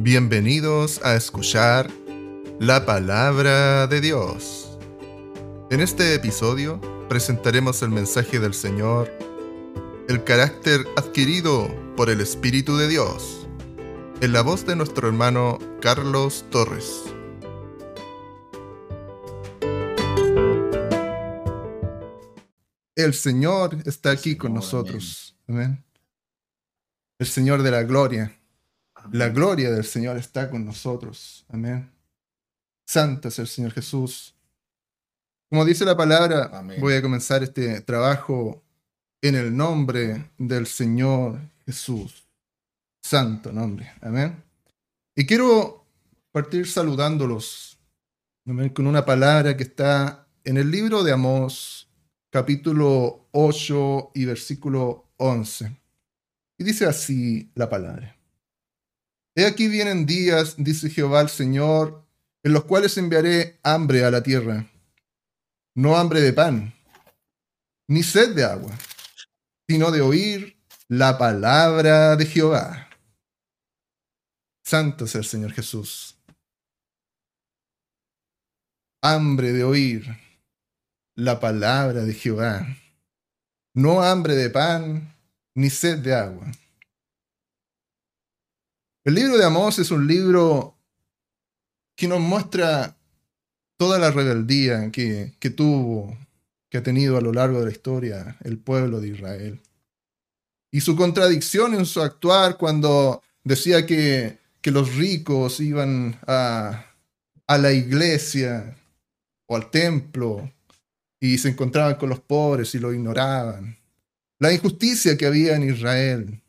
Bienvenidos a escuchar la palabra de Dios. En este episodio presentaremos el mensaje del Señor, el carácter adquirido por el Espíritu de Dios, en la voz de nuestro hermano Carlos Torres. El Señor está aquí con nosotros. Amén. El Señor de la gloria. La gloria del Señor está con nosotros. Amén. Santo es el Señor Jesús. Como dice la palabra, voy a comenzar este trabajo en el nombre del Señor Jesús. Santo nombre. Amén. Y quiero partir saludándolos con una palabra que está en el libro de Amós, capítulo 8 y versículo 11. Y dice así la palabra. He aquí vienen días, dice Jehová el Señor, en los cuales enviaré hambre a la tierra. No hambre de pan, ni sed de agua, sino de oír la palabra de Jehová. Santo es el Señor Jesús. Hambre de oír la palabra de Jehová. No hambre de pan, ni sed de agua. El libro de Amós es un libro que nos muestra toda la rebeldía que, que tuvo, que ha tenido a lo largo de la historia el pueblo de Israel. Y su contradicción en su actuar cuando decía que, que los ricos iban a, a la iglesia o al templo y se encontraban con los pobres y lo ignoraban. La injusticia que había en Israel.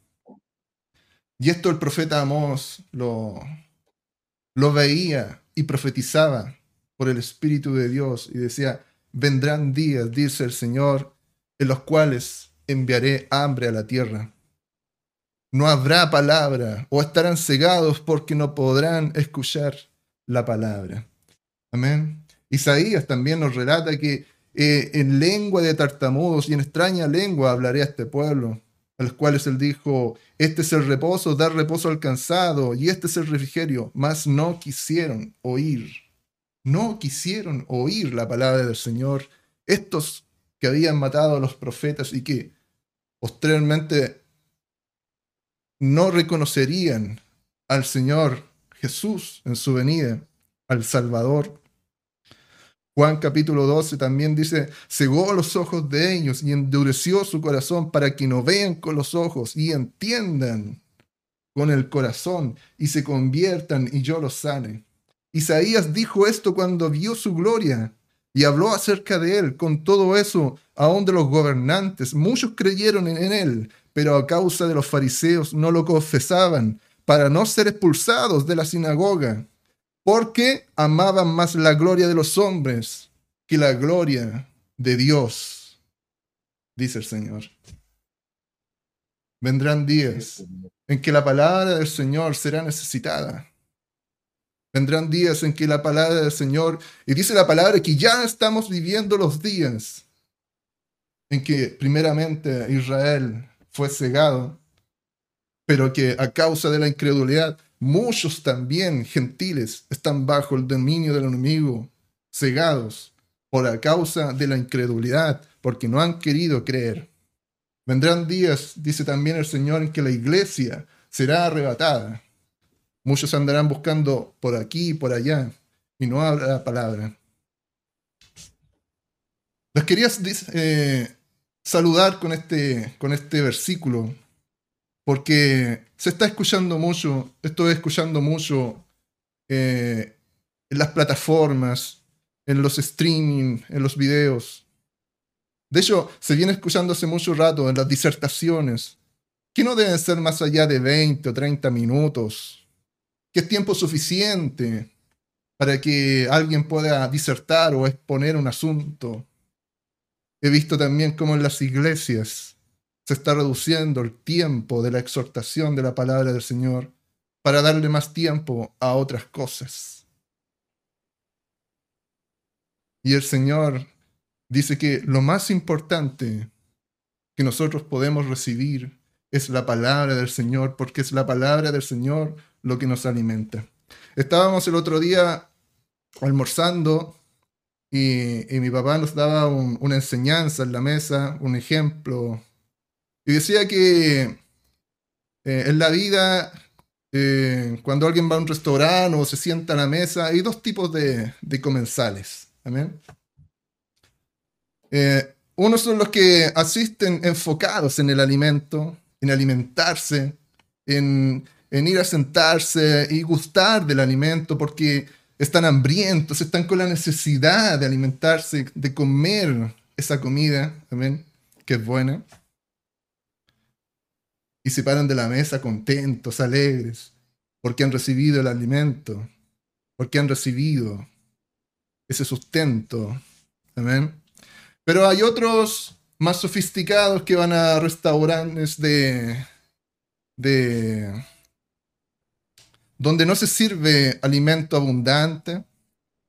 Y esto el profeta Amós lo, veía y profetizaba por el Espíritu de Dios y decía, vendrán días, dice el Señor, en los cuales enviaré hambre a la tierra. No habrá palabra o estarán cegados porque no podrán escuchar la palabra. Amén. Isaías también nos relata que eh, en lengua de tartamudos y en extraña lengua hablaré a este pueblo a los cuales él dijo, este es el reposo, dar reposo al cansado, y este es el refrigerio, mas no quisieron oír, no quisieron oír la palabra del Señor, estos que habían matado a los profetas y que posteriormente no reconocerían al Señor Jesús en su venida, al Salvador. Juan capítulo 12 también dice, cegó los ojos de ellos y endureció su corazón para que no vean con los ojos y entiendan con el corazón y se conviertan y yo los sane. Isaías dijo esto cuando vio su gloria y habló acerca de él. Con todo eso, aún de los gobernantes, muchos creyeron en él, pero a causa de los fariseos no lo confesaban para no ser expulsados de la sinagoga porque amaban más la gloria de los hombres que la gloria de Dios, dice el Señor. Vendrán días en que la palabra del Señor será necesitada. Vendrán días en que la palabra del Señor, y dice la palabra que ya estamos viviendo los días en que primeramente Israel fue cegado, pero que a causa de la incredulidad Muchos también gentiles están bajo el dominio del enemigo, cegados por la causa de la incredulidad, porque no han querido creer. Vendrán días, dice también el Señor, en que la iglesia será arrebatada. Muchos andarán buscando por aquí y por allá, y no habrá palabra. Les quería eh, saludar con este, con este versículo porque se está escuchando mucho, estoy escuchando mucho eh, en las plataformas, en los streaming, en los videos. De hecho, se viene escuchando hace mucho rato en las disertaciones, que no deben ser más allá de 20 o 30 minutos, que es tiempo suficiente para que alguien pueda disertar o exponer un asunto. He visto también cómo en las iglesias se está reduciendo el tiempo de la exhortación de la palabra del Señor para darle más tiempo a otras cosas. Y el Señor dice que lo más importante que nosotros podemos recibir es la palabra del Señor, porque es la palabra del Señor lo que nos alimenta. Estábamos el otro día almorzando y, mi papá nos daba una enseñanza en la mesa, un ejemplo, y decía que eh, en la vida, eh, cuando alguien va a un restaurante o se sienta a la mesa, hay dos tipos de, comensales. Amén. Eh, unos son los que asisten enfocados en el alimento, en alimentarse, en, ir a sentarse y gustar del alimento porque están hambrientos, están con la necesidad de alimentarse, de comer esa comida, amén, que es buena. Y se paran de la mesa contentos, alegres, porque han recibido el alimento, porque han recibido ese sustento. Amén. Pero hay otros más sofisticados que van a restaurantes de, de donde no se sirve alimento abundante,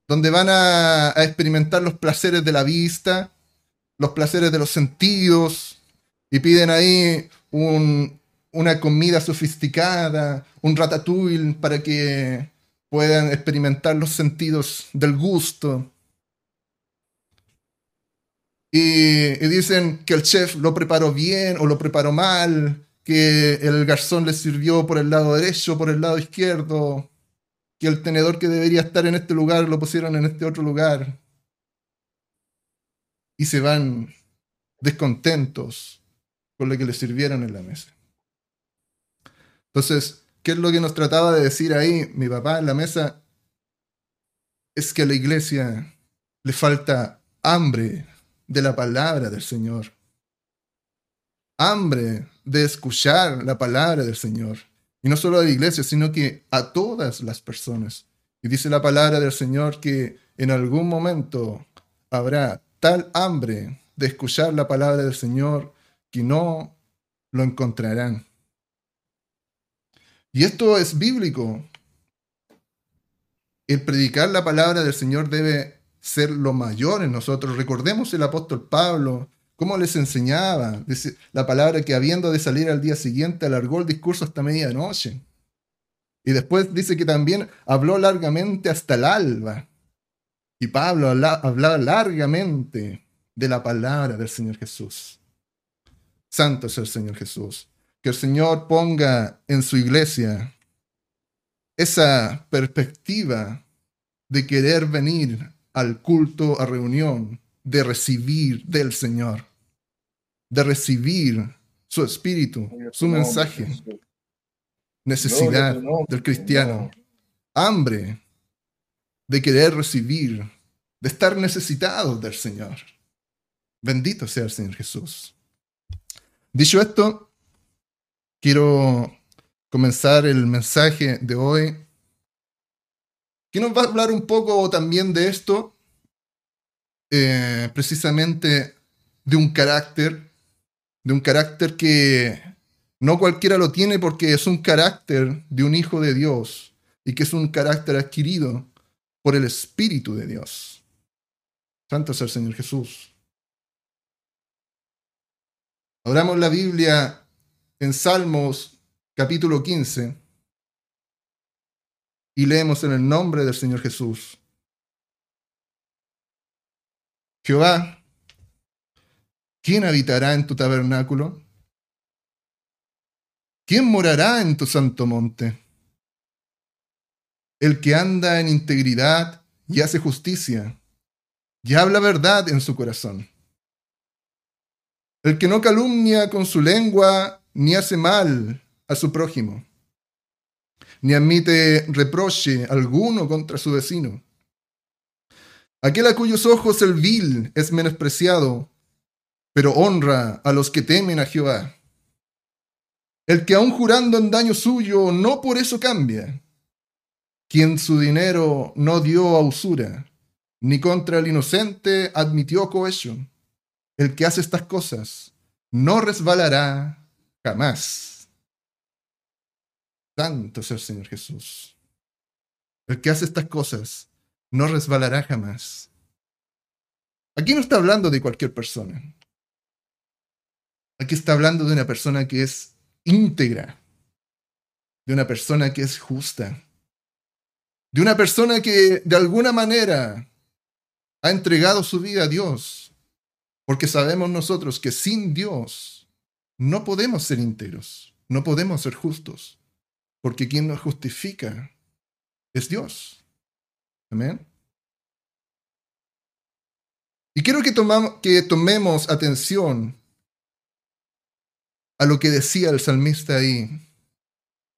donde van a, experimentar los placeres de la vista, los placeres de los sentidos, y piden ahí una comida sofisticada, un ratatouille para que puedan experimentar los sentidos del gusto. Y, dicen que el chef lo preparó bien o lo preparó mal, que el garzón le sirvió por el lado derecho, por el lado izquierdo, que el tenedor que debería estar en este lugar lo pusieron en este otro lugar. Y se van descontentos con lo que le sirvieron en la mesa. Entonces, ¿qué es lo que nos trataba de decir ahí mi papá en la mesa? Es que a la iglesia le falta hambre de la palabra del Señor. Hambre de escuchar la palabra del Señor. Y no solo a la iglesia, sino que a todas las personas. Y dice la palabra del Señor que en algún momento habrá tal hambre de escuchar la palabra del Señor que no lo encontrarán. Y esto es bíblico. El predicar la palabra del Señor debe ser lo mayor en nosotros. Recordemos el apóstol Pablo, cómo les enseñaba. la palabra que habiendo de salir al día siguiente alargó el discurso hasta medianoche. Y después dice que también habló largamente hasta el alba. Y Pablo hablaba largamente de la palabra del Señor Jesús. Santo es el Señor Jesús. Que el Señor ponga en su iglesia esa perspectiva de querer venir al culto, a reunión, de recibir del Señor, de recibir su espíritu, su mensaje, necesidad del cristiano, hambre de querer recibir, de estar necesitados del Señor. Bendito sea el Señor Jesús. Dicho esto, quiero comenzar el mensaje de hoy que nos va a hablar un poco también de esto, eh, precisamente de un carácter, de un carácter que no cualquiera lo tiene porque es un carácter de un hijo de Dios y que es un carácter adquirido por el Espíritu de Dios. Santo es el Señor Jesús. Abramos la Biblia en Salmos capítulo 15 y leemos en el nombre del Señor Jesús. Jehová, ¿quién habitará en tu tabernáculo? ¿Quién morará en tu santo monte? El que anda en integridad y hace justicia, y habla verdad en su corazón. El que no calumnia con su lengua, ni hace mal a su prójimo ni admite reproche alguno contra su vecino. Aquel a cuyos ojos el vil es menospreciado, pero honra a los que temen a Jehová. El que aun jurando en daño suyo, no por eso cambia. Quien su dinero no dio a usura, ni contra el inocente admitió cohesión. El que hace estas cosas no resbalará jamás. Santo es el Señor Jesús. El que hace estas cosas no resbalará jamás. Aquí no está hablando de cualquier persona. Aquí está hablando de una persona que es íntegra, de una persona que es justa, de una persona que de alguna manera ha entregado su vida a Dios, porque sabemos nosotros que sin Dios no podemos ser íntegros, no podemos ser justos, porque quien nos justifica es Dios. Amén. Y quiero que, que tomemos atención a lo que decía el salmista ahí.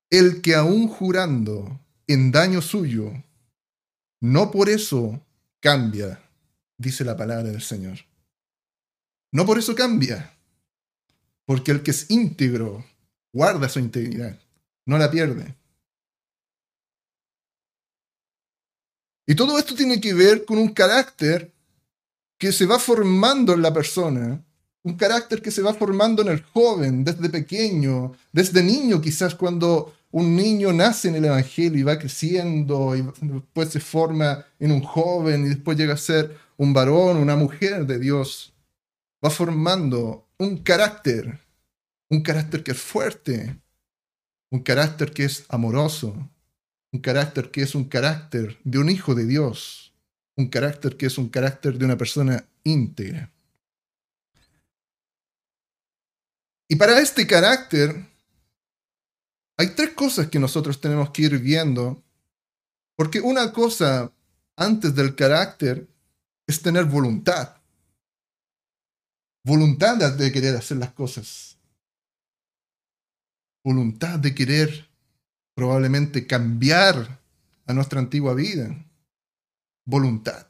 El que aún jurando en daño suyo, no por eso cambia, dice la palabra del Señor. No por eso cambia, porque el que es íntegro guarda su integridad, no la pierde. Y todo esto tiene que ver con un carácter que se va formando en la persona, un carácter que se va formando en el joven desde pequeño, desde niño quizás cuando un niño nace en el Evangelio y va creciendo y después se forma en un joven y después llega a ser un varón, una mujer de Dios. Va formando un carácter, un carácter que es fuerte, un carácter que es amoroso, un carácter que es un carácter de un hijo de Dios, un carácter que es un carácter de una persona íntegra. Y para este carácter hay tres cosas que nosotros tenemos que ir viendo, porque una cosa antes del carácter es tener voluntad. Voluntad de querer hacer las cosas. Voluntad de querer probablemente cambiar a nuestra antigua vida. Voluntad.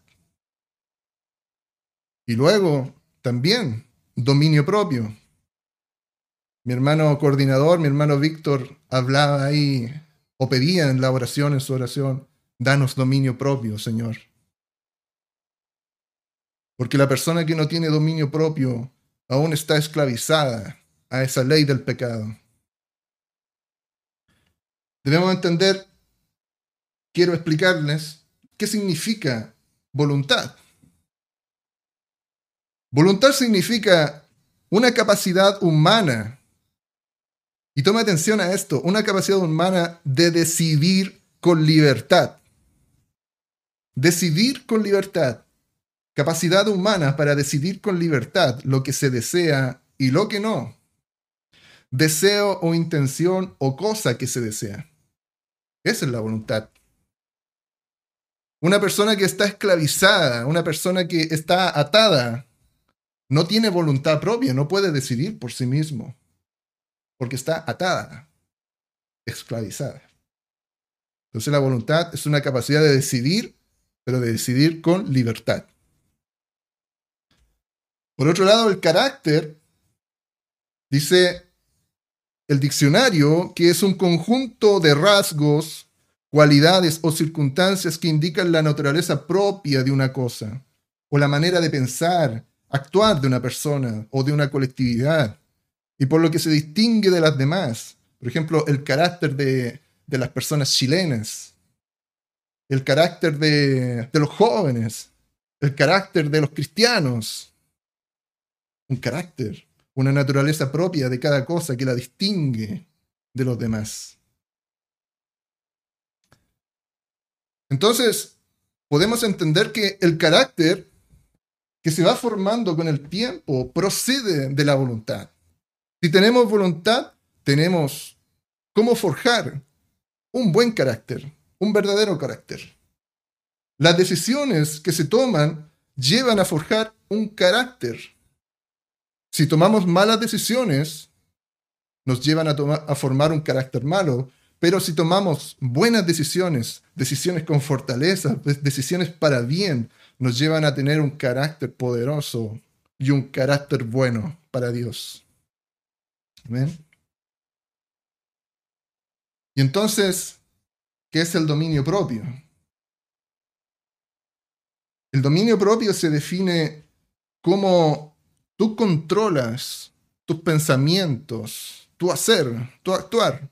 Y luego también dominio propio. Mi hermano coordinador, mi hermano Víctor, hablaba ahí o pedía en la oración, en su oración, danos dominio propio, Señor. Porque la persona que no tiene dominio propio aún está esclavizada a esa ley del pecado. Debemos entender, quiero explicarles, qué significa voluntad. Voluntad significa una capacidad humana, y toma atención a esto, una capacidad humana de decidir con libertad. Decidir con libertad. Capacidad humana para decidir con libertad lo que se desea y lo que no. Deseo o intención o cosa que se desea. Esa es la voluntad. Una persona que está esclavizada, una persona que está atada, no tiene voluntad propia, no puede decidir por sí mismo, porque está atada, esclavizada. Entonces la voluntad es una capacidad de decidir, pero de decidir con libertad. Por otro lado, el carácter, dice el diccionario, que es un conjunto de rasgos, cualidades o circunstancias que indican la naturaleza propia de una cosa, o la manera de pensar, actuar de una persona o de una colectividad, y por lo que se distingue de las demás. Por ejemplo, el carácter de, las personas chilenas, el carácter de, de los jóvenes, el carácter de los cristianos. Un carácter una naturaleza propia de cada cosa que la distingue de los demás. Entonces, podemos entender que el carácter que se va formando con el tiempo procede de la voluntad. Si tenemos voluntad, tenemos cómo forjar un buen carácter, un verdadero carácter. Las decisiones que se toman llevan a forjar un carácter si tomamos malas decisiones, nos llevan a, formar un carácter malo, pero si tomamos buenas decisiones, decisiones con fortaleza, decisiones para bien, nos llevan a tener un carácter poderoso y un carácter bueno para Dios. ¿Ven? Y entonces, ¿qué es el dominio propio? El dominio propio se define como Tú controlas tus pensamientos, tu hacer, tu actuar.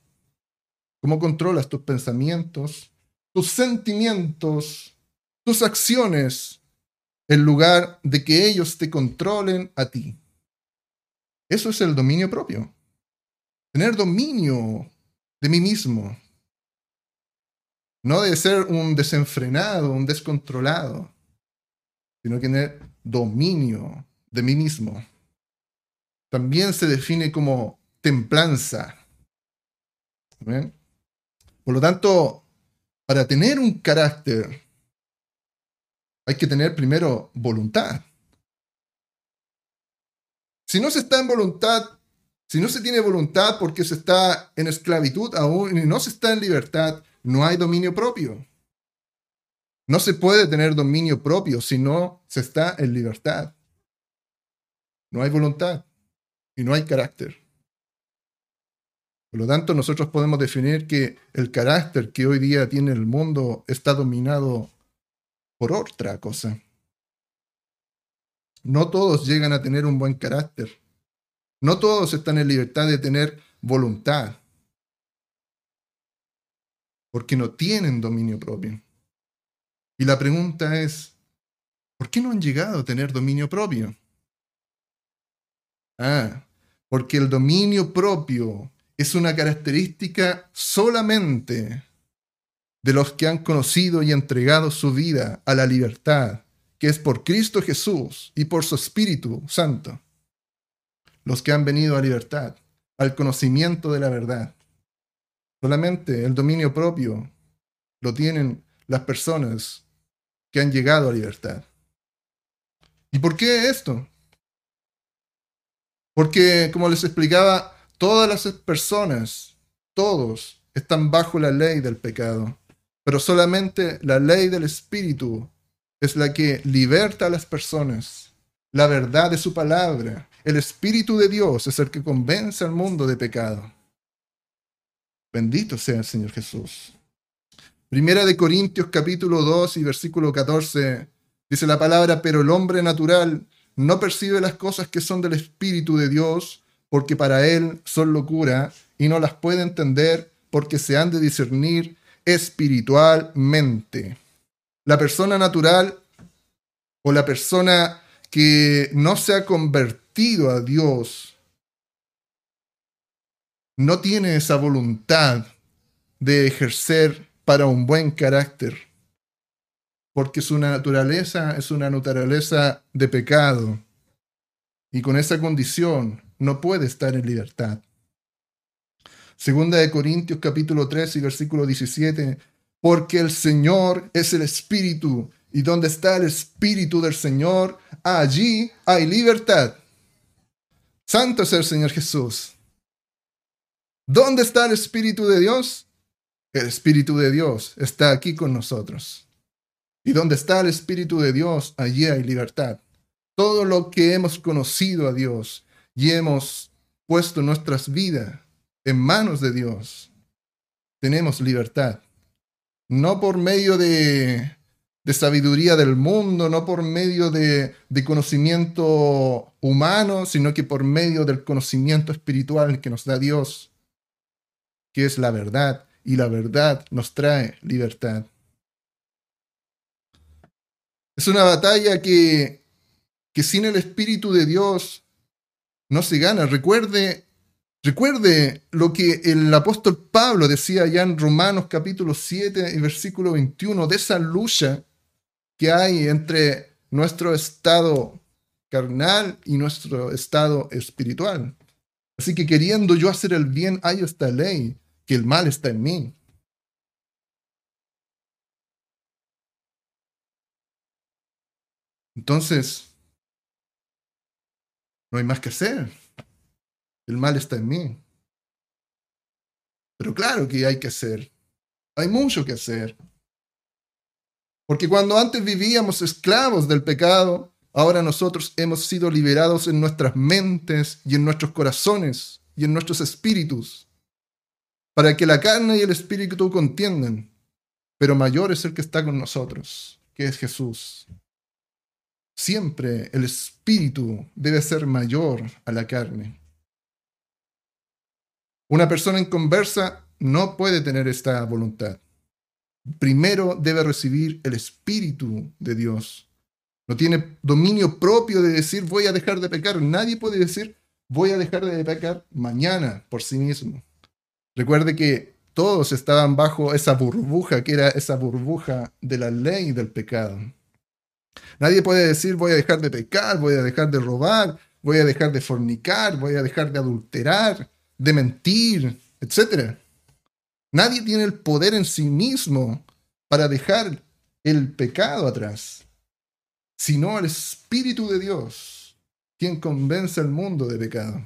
¿Cómo controlas tus pensamientos, tus sentimientos, tus acciones, en lugar de que ellos te controlen a ti? Eso es el dominio propio. tener dominio de mí mismo. No de ser un desenfrenado, un descontrolado, sino tener dominio de mí mismo. También se define como templanza. Por lo tanto, para tener un carácter, hay que tener primero voluntad. Si no se está en voluntad, si no se tiene voluntad porque se está en esclavitud aún y no se está en libertad, no hay dominio propio. No se puede tener dominio propio si no se está en libertad. No hay voluntad y no hay carácter. Por lo tanto, nosotros podemos definir que el carácter que hoy día tiene el mundo está dominado por otra cosa. No todos llegan a tener un buen carácter. No todos están en libertad de tener voluntad. Porque no tienen dominio propio. Y la pregunta es, ¿por qué no han llegado a tener dominio propio? Ah, porque el dominio propio es una característica solamente de los que han conocido y entregado su vida a la libertad, que es por Cristo Jesús y por su Espíritu Santo. Los que han venido a libertad, al conocimiento de la verdad. Solamente el dominio propio lo tienen las personas que han llegado a libertad. ¿Y por qué esto? Porque, como les explicaba, todas las personas, todos, están bajo la ley del pecado. Pero solamente la ley del Espíritu es la que liberta a las personas. La verdad de su palabra. El Espíritu de Dios es el que convence al mundo de pecado. Bendito sea el Señor Jesús. Primera de Corintios capítulo 2 y versículo 14 dice la palabra, pero el hombre natural no percibe las cosas que son del Espíritu de Dios, porque para él son locura y no las puede entender porque se han de discernir espiritualmente. La persona natural o la persona que no se ha convertido a Dios no tiene esa voluntad de ejercer para un buen carácter, porque su naturaleza es una naturaleza de pecado, y con esa condición no puede estar en libertad. Segunda de Corintios capítulo 3 y versículo 17, porque el Señor es el Espíritu, y donde está el Espíritu del Señor, allí hay libertad. Santo es el Señor Jesús. ¿Dónde está el Espíritu de Dios? El Espíritu de Dios está aquí con nosotros. Y donde está el Espíritu de Dios, allí hay libertad. Todo lo que hemos conocido a Dios y hemos puesto nuestras vidas en manos de Dios, tenemos libertad. No por medio de, sabiduría del mundo, no por medio de, de conocimiento humano, sino que por medio del conocimiento espiritual que nos da Dios, que es la verdad, y la verdad nos trae libertad. Es una batalla que, que sin el Espíritu de Dios no se gana. Recuerde Recuerde lo que el apóstol Pablo decía ya en Romanos capítulo 7 y versículo 21 de esa lucha que hay entre nuestro estado carnal y nuestro estado espiritual. Así que queriendo yo hacer el bien, hay esta ley, que el mal está en mí. Entonces, no hay más que hacer. El mal está en mí. Pero claro que hay que hacer. Hay mucho que hacer. Porque cuando antes vivíamos esclavos del pecado, ahora nosotros hemos sido liberados en nuestras mentes y en nuestros corazones y en nuestros espíritus, para que la carne y el espíritu contiendan. Pero mayor es el que está con nosotros, que es Jesús. Siempre el espíritu debe ser mayor a la carne. Una persona en conversa no puede tener esta voluntad. Primero debe recibir el Espíritu de Dios. No tiene dominio propio de decir voy a dejar de pecar. Nadie puede decir voy a dejar de pecar mañana por sí mismo. Recuerde que todos estaban bajo esa burbuja, que era esa burbuja de la ley del pecado. Nadie puede decir voy a dejar de pecar, voy a dejar de robar, voy a dejar de fornicar, voy a dejar de adulterar, de mentir, etc. Nadie tiene el poder en sí mismo para dejar el pecado atrás, sino el Espíritu de Dios, quien convence al mundo de pecado.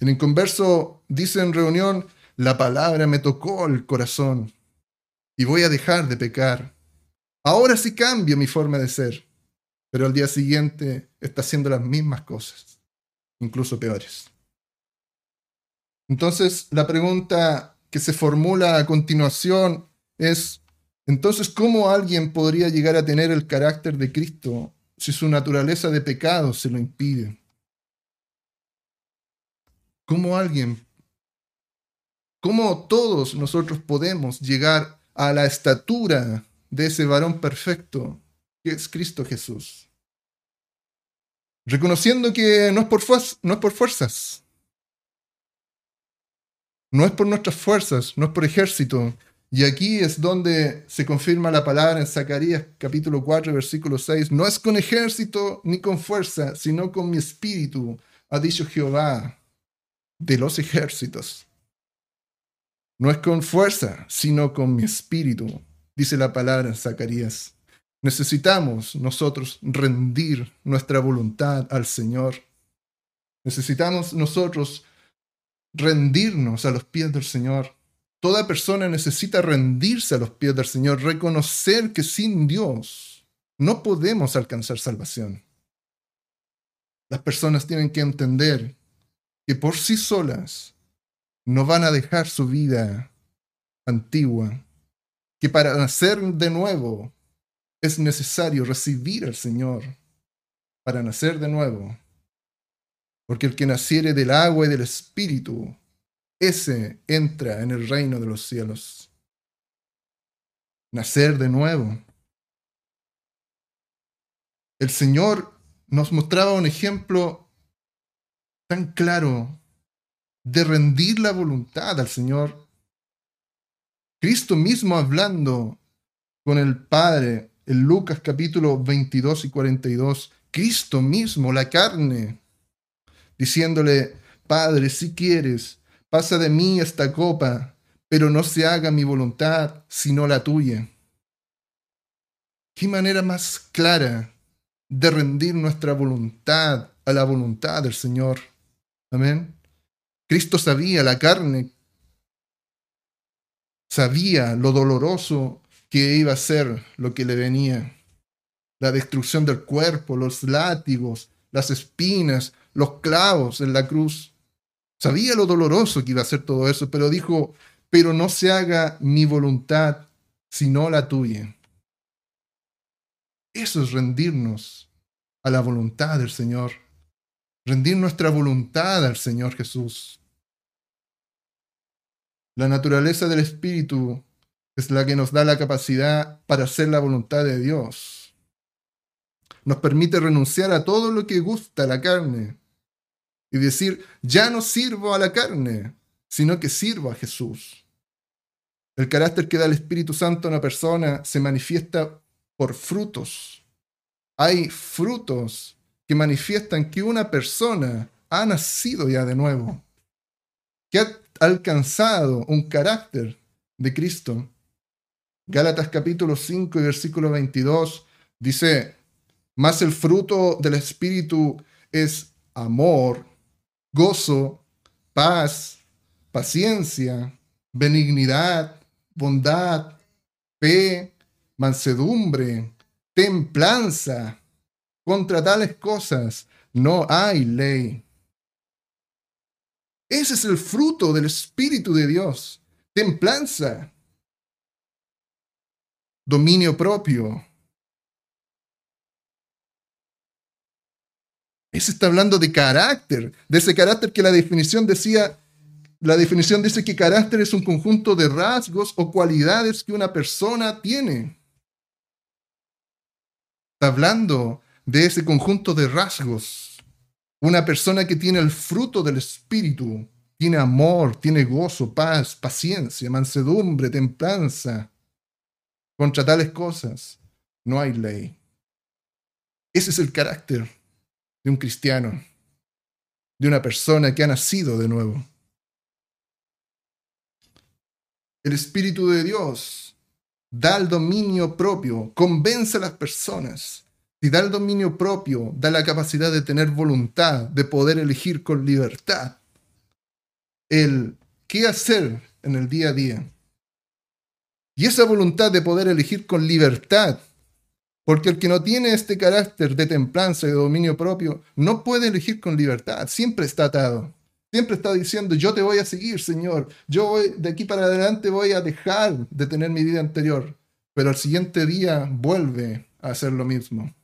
El inconverso dice en reunión, la palabra me tocó el corazón y voy a dejar de pecar. Ahora sí cambio mi forma de ser, pero al día siguiente está haciendo las mismas cosas, incluso peores. Entonces, la pregunta que se formula a continuación es, entonces, ¿cómo alguien podría llegar a tener el carácter de Cristo si su naturaleza de pecado se lo impide? ¿Cómo alguien, cómo todos nosotros podemos llegar a la estatura de ese varón perfecto que es Cristo Jesús? Reconociendo que no es por, no es por fuerzas, no es por nuestras fuerzas, no es por ejército. Y aquí es donde se confirma la palabra en Zacarías capítulo 4, versículo 6. No es con ejército ni con fuerza, sino con mi espíritu, ha dicho Jehová de los ejércitos. No es con fuerza, sino con mi espíritu, dice la palabra en Zacarías. Necesitamos nosotros rendir nuestra voluntad al Señor. Necesitamos nosotros rendirnos a los pies del Señor. Toda persona necesita rendirse a los pies del Señor, reconocer que sin Dios no podemos alcanzar salvación. Las personas tienen que entender que por sí solas no van a dejar su vida antigua, que para nacer de nuevo es necesario recibir al Señor para nacer de nuevo. Porque el que naciere del agua y del espíritu, ese entra en el reino de los cielos. Nacer de nuevo. El Señor nos mostraba un ejemplo tan claro de rendir la voluntad al Señor. Cristo mismo hablando con el Padre en Lucas capítulo 22 y 42, Cristo mismo, la carne, diciéndole, Padre, si quieres, pasa de mí esta copa, pero no se haga mi voluntad, sino la tuya. ¿Qué manera más clara de rendir nuestra voluntad a la voluntad del Señor? Amén. Cristo sabía la carne, sabía lo doloroso que iba a ser lo que le venía. La destrucción del cuerpo, los látigos, las espinas, los clavos en la cruz. Sabía lo doloroso que iba a ser todo eso, pero dijo, pero no se haga mi voluntad, sino la tuya. Eso es rendirnos a la voluntad del Señor rendir nuestra voluntad al Señor Jesús. La naturaleza del Espíritu es la que nos da la capacidad para hacer la voluntad de Dios. Nos permite renunciar a todo lo que gusta la carne y decir, ya no sirvo a la carne, sino que sirvo a Jesús. El carácter que da el Espíritu Santo a una persona se manifiesta por frutos. Hay frutos que manifiestan que una persona ha nacido ya de nuevo, que ha alcanzado un carácter de Cristo. Gálatas capítulo 5 y versículo 22 dice, más el fruto del Espíritu es amor, gozo, paz, paciencia, benignidad, bondad, fe, mansedumbre, templanza. Contra tales cosas no hay ley. Ese es el fruto del Espíritu de Dios. Templanza. Dominio propio. Ese está hablando de carácter, de ese carácter que la definición decía, la definición dice que carácter es un conjunto de rasgos o cualidades que una persona tiene. Está hablando de ese conjunto de rasgos. Una persona que tiene el fruto del Espíritu, tiene amor, tiene gozo, paz, paciencia, mansedumbre, templanza. Contra tales cosas no hay ley. Ese es el carácter de un cristiano, de una persona que ha nacido de nuevo. El Espíritu de Dios da el dominio propio, convence a las personas. Si da el dominio propio, da la capacidad de tener voluntad, de poder elegir con libertad el qué hacer en el día a día. Y esa voluntad de poder elegir con libertad, porque el que no tiene este carácter de templanza y de dominio propio, no puede elegir con libertad, siempre está atado. Siempre está diciendo, yo te voy a seguir, Señor. Yo voy, de aquí para adelante voy a dejar de tener mi vida anterior. Pero al siguiente día vuelve a hacer lo mismo.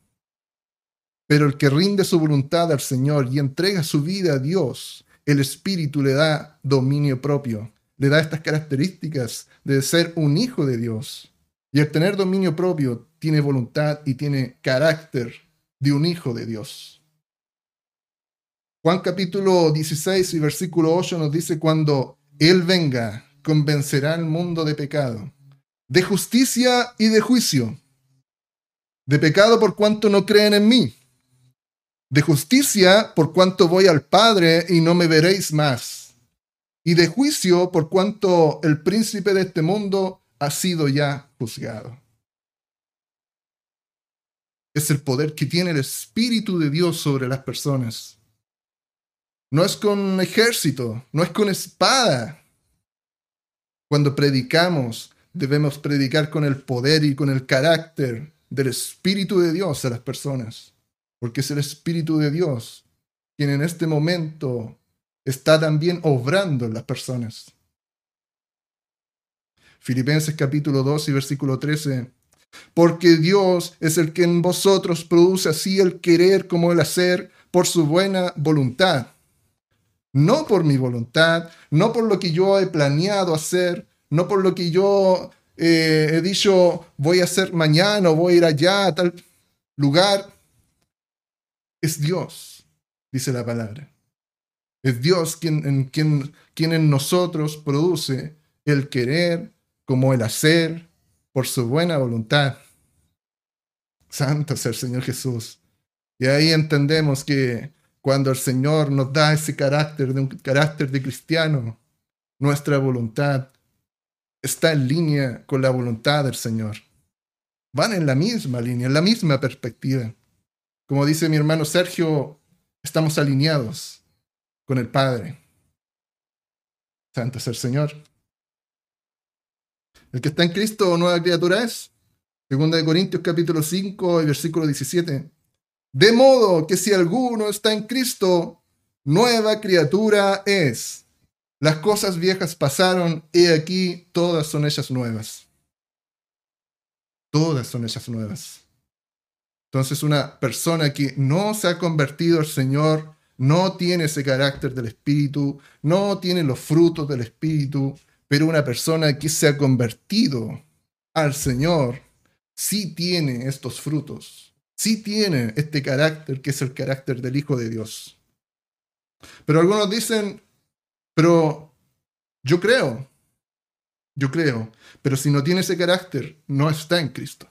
Pero el que rinde su voluntad al Señor y entrega su vida a Dios, el Espíritu le da dominio propio, le da estas características de ser un hijo de Dios. Y el tener dominio propio tiene voluntad y tiene carácter de un hijo de Dios. Juan capítulo 16 y versículo 8 nos dice, cuando Él venga, convencerá al mundo de pecado, de justicia y de juicio. De pecado por cuanto no creen en mí de justicia por cuanto voy al Padre y no me veréis más, y de juicio por cuanto el príncipe de este mundo ha sido ya juzgado. Es el poder que tiene el Espíritu de Dios sobre las personas. No es con ejército, no es con espada. Cuando predicamos, debemos predicar con el poder y con el carácter del Espíritu de Dios a las personas porque es el Espíritu de Dios quien en este momento está también obrando en las personas. Filipenses capítulo 2 y versículo 13. Porque Dios es el que en vosotros produce así el querer como el hacer por su buena voluntad. No por mi voluntad, no por lo que yo he planeado hacer, no por lo que yo eh, he dicho voy a hacer mañana o voy a ir allá a tal lugar, es Dios, dice la palabra. Es Dios quien en, nosotros produce el querer como el hacer por su buena voluntad. Santo es el Señor Jesús. Y ahí entendemos que cuando el Señor nos da ese carácter de un carácter de cristiano, nuestra voluntad está en línea con la voluntad del Señor. Van en la misma línea, en la misma perspectiva. Como dice mi hermano Sergio, estamos alineados con el Padre. Santo es el Señor. El que está en Cristo, nueva criatura es. Segunda de Corintios capítulo 5 y versículo 17. De modo que si alguno está en Cristo, nueva criatura es. Las cosas viejas pasaron, y aquí todas son ellas nuevas. Todas son ellas nuevas. Entonces una persona que no se ha convertido al Señor, no tiene ese carácter del Espíritu, no tiene los frutos del Espíritu, pero una persona que se ha convertido al Señor, sí tiene estos frutos, sí tiene este carácter que es el carácter del Hijo de Dios. Pero algunos dicen, pero yo creo, yo creo, pero si no tiene ese carácter, no está en Cristo.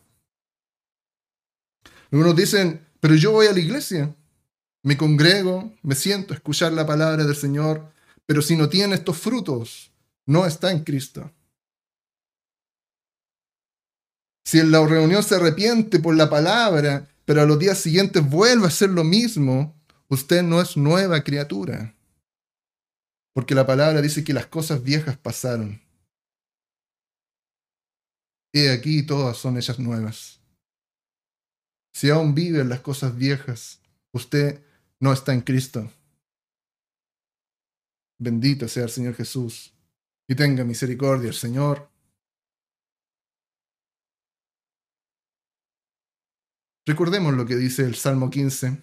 Algunos dicen, pero yo voy a la iglesia, me congrego, me siento a escuchar la palabra del Señor, pero si no tiene estos frutos, no está en Cristo. Si en la reunión se arrepiente por la palabra, pero a los días siguientes vuelve a hacer lo mismo, usted no es nueva criatura. Porque la palabra dice que las cosas viejas pasaron. Y aquí todas son ellas nuevas. Si aún vive en las cosas viejas, usted no está en Cristo. Bendito sea el Señor Jesús y tenga misericordia el Señor. Recordemos lo que dice el Salmo 15,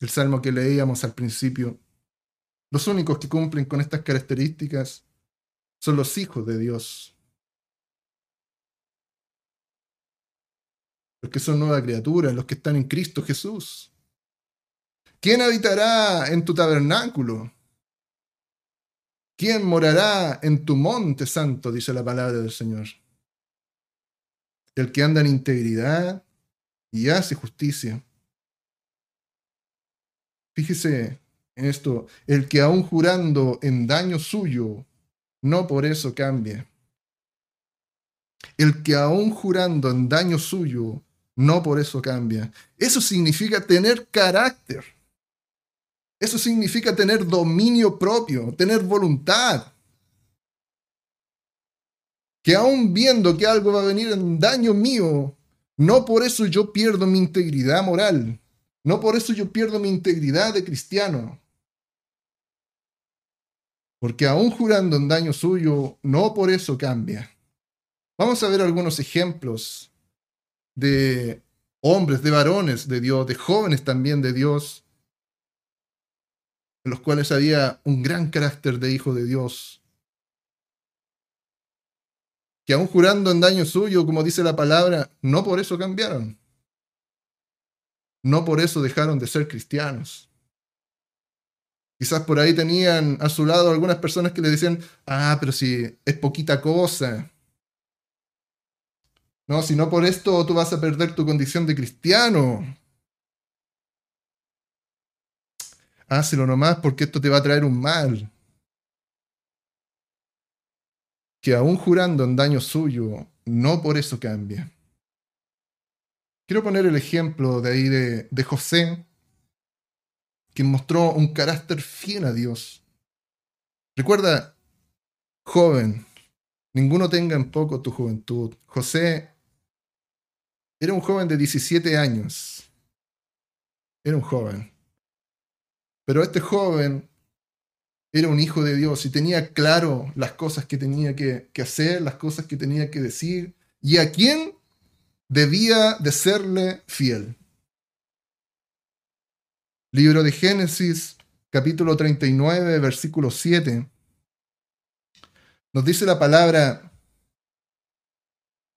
el Salmo que leíamos al principio. Los únicos que cumplen con estas características son los hijos de Dios. Los que son nueva criatura, los que están en Cristo Jesús. ¿Quién habitará en tu tabernáculo? ¿Quién morará en tu monte santo? dice la palabra del Señor. El que anda en integridad y hace justicia. Fíjese en esto, el que aún jurando en daño suyo, no por eso cambia. El que aún jurando en daño suyo, no por eso cambia. Eso significa tener carácter. Eso significa tener dominio propio, tener voluntad. Que aún viendo que algo va a venir en daño mío, no por eso yo pierdo mi integridad moral. No por eso yo pierdo mi integridad de cristiano. Porque aún jurando en daño suyo, no por eso cambia. Vamos a ver algunos ejemplos de hombres, de varones de Dios, de jóvenes también de Dios, en los cuales había un gran carácter de hijo de Dios, que aún jurando en daño suyo, como dice la palabra, no por eso cambiaron, no por eso dejaron de ser cristianos. Quizás por ahí tenían a su lado algunas personas que le decían, ah, pero si es poquita cosa, no, si no por esto tú vas a perder tu condición de cristiano. Hácelo nomás porque esto te va a traer un mal. Que aún jurando en daño suyo, no por eso cambia. Quiero poner el ejemplo de ahí de, de José, quien mostró un carácter fiel a Dios. Recuerda, joven, ninguno tenga en poco tu juventud. José era un joven de 17 años. Era un joven. Pero este joven era un hijo de Dios y tenía claro las cosas que tenía que, hacer, las cosas que tenía que decir y a quién debía de serle fiel. Libro de Génesis, capítulo 39, versículo 7. Nos dice la palabra,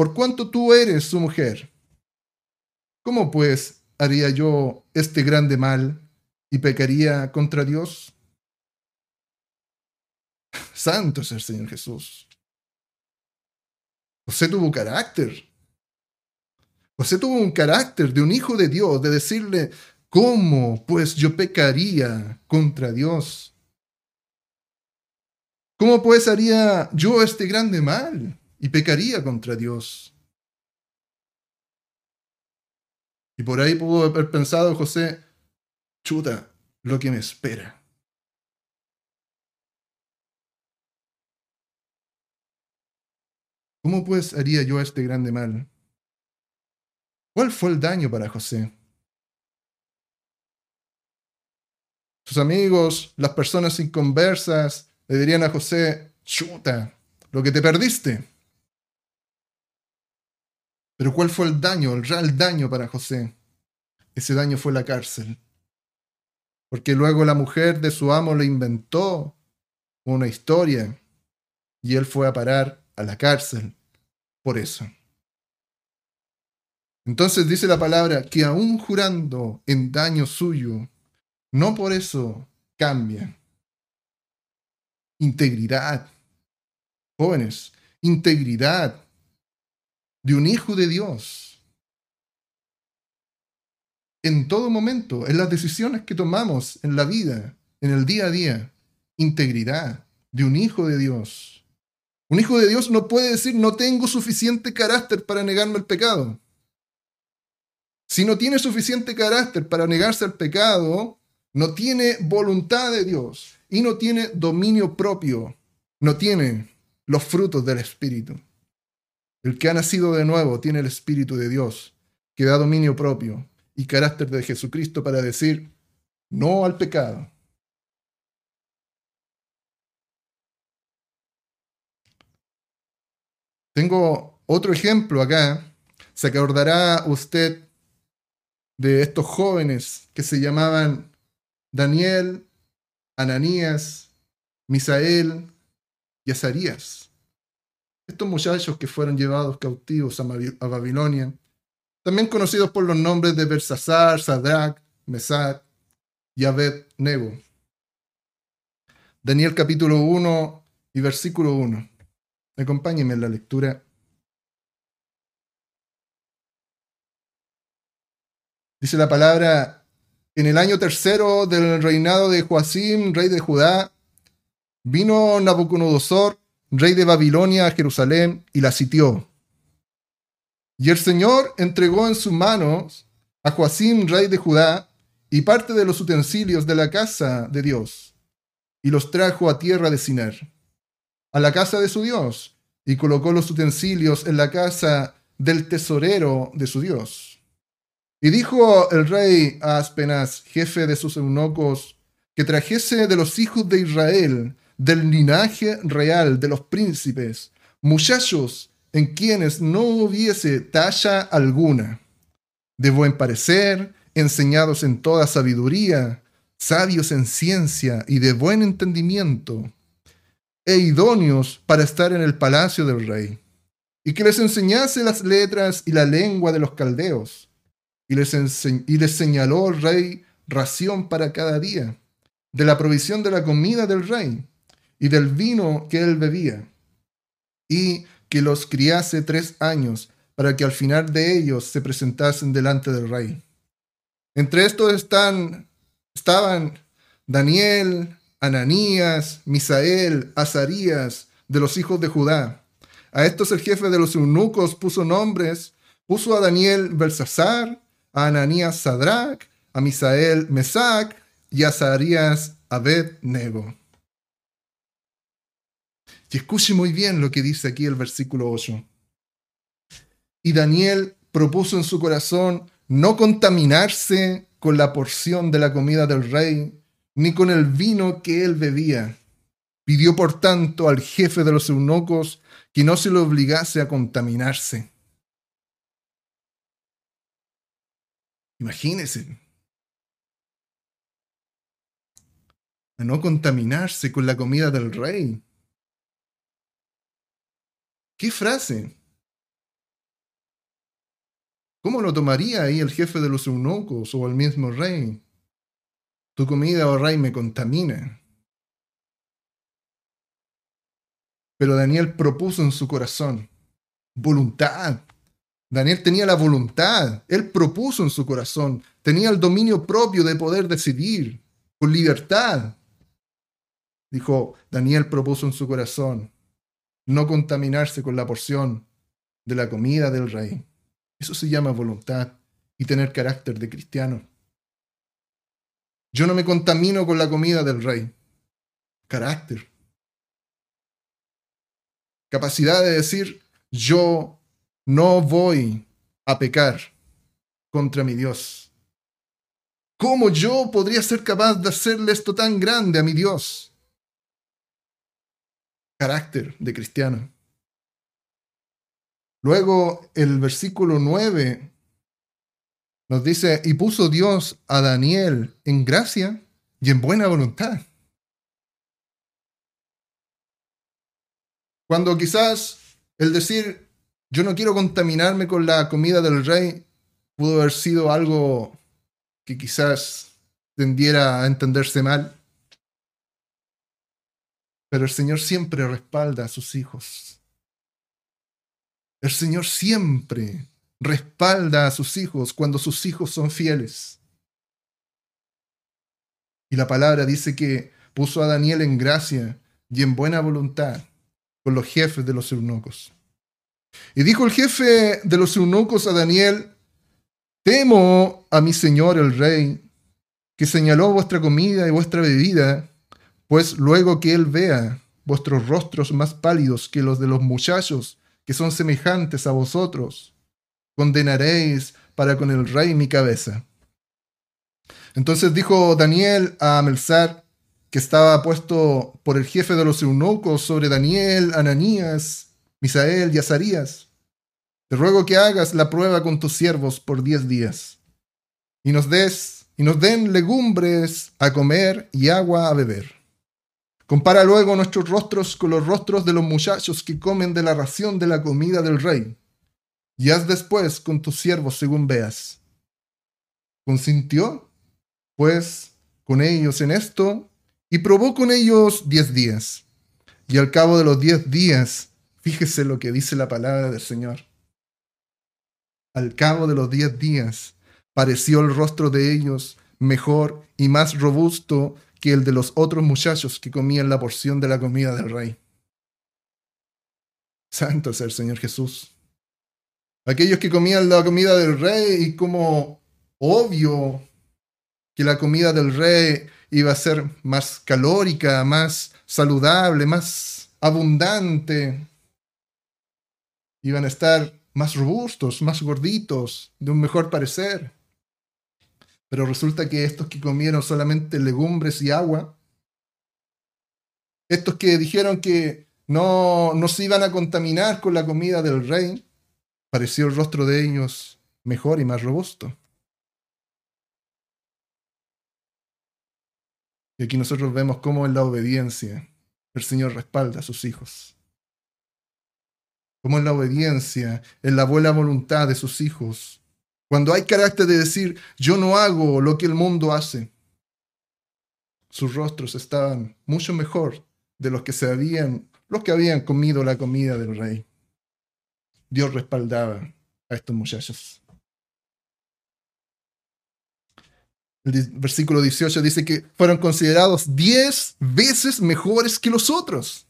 por cuanto tú eres su mujer. ¿Cómo pues haría yo este grande mal y pecaría contra Dios? Santo es el Señor Jesús. José tuvo carácter. José tuvo un carácter de un hijo de Dios, de decirle, ¿cómo pues yo pecaría contra Dios? ¿Cómo pues haría yo este grande mal? Y pecaría contra Dios. Y por ahí pudo haber pensado José, chuta, lo que me espera. ¿Cómo pues haría yo este grande mal? ¿Cuál fue el daño para José? Sus amigos, las personas inconversas, le dirían a José, chuta, lo que te perdiste. Pero ¿cuál fue el daño, el real daño para José? Ese daño fue la cárcel. Porque luego la mujer de su amo le inventó una historia y él fue a parar a la cárcel por eso. Entonces dice la palabra que aún jurando en daño suyo, no por eso cambia. Integridad. Jóvenes, integridad de un hijo de Dios. En todo momento, en las decisiones que tomamos en la vida, en el día a día, integridad de un hijo de Dios. Un hijo de Dios no puede decir no tengo suficiente carácter para negarme el pecado. Si no tiene suficiente carácter para negarse al pecado, no tiene voluntad de Dios y no tiene dominio propio, no tiene los frutos del Espíritu. El que ha nacido de nuevo tiene el Espíritu de Dios, que da dominio propio y carácter de Jesucristo para decir no al pecado. Tengo otro ejemplo acá. Se acordará usted de estos jóvenes que se llamaban Daniel, Ananías, Misael y Azarías. Estos muchachos que fueron llevados cautivos a Babilonia, también conocidos por los nombres de Bersasar, Sadrach, Mesach y Abed-Nebo. Daniel capítulo 1 y versículo 1. Acompáñenme en la lectura. Dice la palabra, en el año tercero del reinado de Joacim, rey de Judá, vino Nabucodonosor, rey de Babilonia, a Jerusalén y la sitió. Y el Señor entregó en sus manos a Joacim, rey de Judá, y parte de los utensilios de la casa de Dios, y los trajo a tierra de Siner, a la casa de su Dios, y colocó los utensilios en la casa del tesorero de su Dios. Y dijo el rey a Aspenas, jefe de sus eunucos, que trajese de los hijos de Israel, del linaje real de los príncipes, muchachos en quienes no hubiese talla alguna, de buen parecer, enseñados en toda sabiduría, sabios en ciencia y de buen entendimiento, e idóneos para estar en el palacio del rey, y que les enseñase las letras y la lengua de los caldeos y les, señaló el rey ración para cada día, de la provisión de la comida del rey y del vino que él bebía, y que los criase tres años para que al final de ellos se presentasen delante del rey. Entre estos están, estaban Daniel, Ananías, Misael, Azarías, de los hijos de Judá. A estos el jefe de los eunucos puso nombres, puso a Daniel Belsasar, a Ananías Sadrach, a Misael Mesac y a Azarías Abed-Nego. Y escuche muy bien lo que dice aquí el versículo 8. Y Daniel propuso en su corazón no contaminarse con la porción de la comida del rey, ni con el vino que él bebía. Pidió por tanto al jefe de los eunucos que no se le obligase a contaminarse. Imagínense. A no contaminarse con la comida del rey. ¿Qué frase? ¿Cómo lo tomaría ahí el jefe de los eunucos o el mismo rey? Tu comida, oh rey, me contamina. Pero Daniel propuso en su corazón voluntad, Daniel tenía la voluntad, él propuso en su corazón, tenía el dominio propio de poder decidir con libertad. Dijo, Daniel propuso en su corazón no contaminarse con la porción de la comida del rey. Eso se llama voluntad y tener carácter de cristiano. Yo no me contamino con la comida del rey. Carácter. Capacidad de decir, yo no voy a pecar contra mi Dios. ¿Cómo yo podría ser capaz de hacerle esto tan grande a mi Dios? Carácter de cristiano. Luego el versículo 9 nos dice, y puso Dios a Daniel en gracia y en buena voluntad. Cuando quizás el decir, yo no quiero contaminarme con la comida del rey, pudo haber sido algo que quizás tendiera a entenderse mal. Pero el Señor siempre respalda a sus hijos. El Señor siempre respalda a sus hijos cuando sus hijos son fieles. Y la palabra dice que puso a Daniel en gracia y en buena voluntad con los jefes de los eunucos. Y dijo el jefe de los eunucos a Daniel, temo a mi señor el rey, que señaló vuestra comida y vuestra bebida, pues luego que él vea vuestros rostros más pálidos que los de los muchachos que son semejantes a vosotros, condenaréis para con el rey mi cabeza. Entonces dijo Daniel a Melzar, que estaba puesto por el jefe de los eunucos sobre Daniel, Ananías, Misael y Azarías. Te ruego que hagas la prueba con tus siervos por diez días, y nos des y nos den legumbres a comer y agua a beber. Compara luego nuestros rostros con los rostros de los muchachos que comen de la ración de la comida del rey, y haz después con tus siervos según veas. Consintió, pues, con ellos en esto, y probó con ellos diez días. Y al cabo de los diez días, fíjese lo que dice la palabra del Señor. Al cabo de los diez días, pareció el rostro de ellos mejor y más robusto que el de los otros muchachos que comían la porción de la comida del rey. Santo es el Señor Jesús. Aquellos que comían la comida del rey y como obvio que la comida del rey iba a ser más calórica, más saludable, más abundante. Iban a estar más robustos, más gorditos, de un mejor parecer. Pero resulta que estos que comieron solamente legumbres y agua, estos que dijeron que no, no se iban a contaminar con la comida del rey, pareció el rostro de ellos mejor y más robusto. Y aquí nosotros vemos cómo en la obediencia el Señor respalda a sus hijos. Cómo en la obediencia, en la buena voluntad de sus hijos, cuando hay carácter de decir, yo no hago lo que el mundo hace, sus rostros estaban mucho mejor de los que se habían, los que habían comido la comida del rey. Dios respaldaba a estos muchachos. El versículo 18 dice que fueron considerados diez veces mejores que los otros.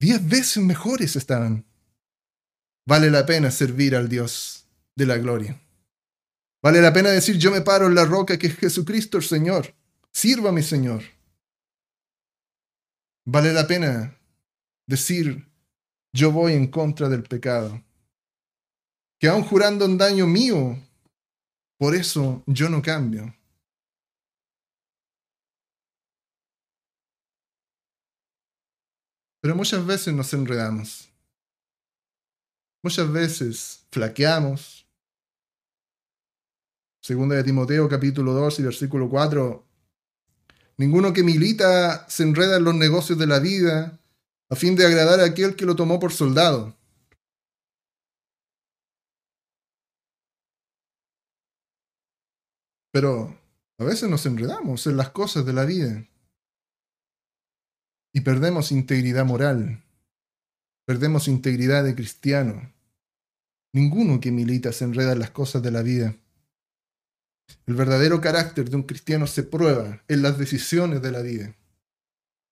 Diez veces mejores estaban. Vale la pena servir al Dios de la gloria. Vale la pena decir, yo me paro en la roca que es Jesucristo el Señor. Mi Señor. Vale la pena decir, yo voy en contra del pecado. Que aun jurando un daño mío, por eso yo no cambio. Pero muchas veces nos enredamos. Muchas veces flaqueamos. Segunda de Timoteo capítulo 2 y versículo 4. Ninguno que milita se enreda en los negocios de la vida a fin de agradar a aquel que lo tomó por soldado. Pero a veces nos enredamos en las cosas de la vida y perdemos integridad moral, perdemos integridad de cristiano. Ninguno que milita se enreda en las cosas de la vida. El verdadero carácter de un cristiano se prueba en las decisiones de la vida.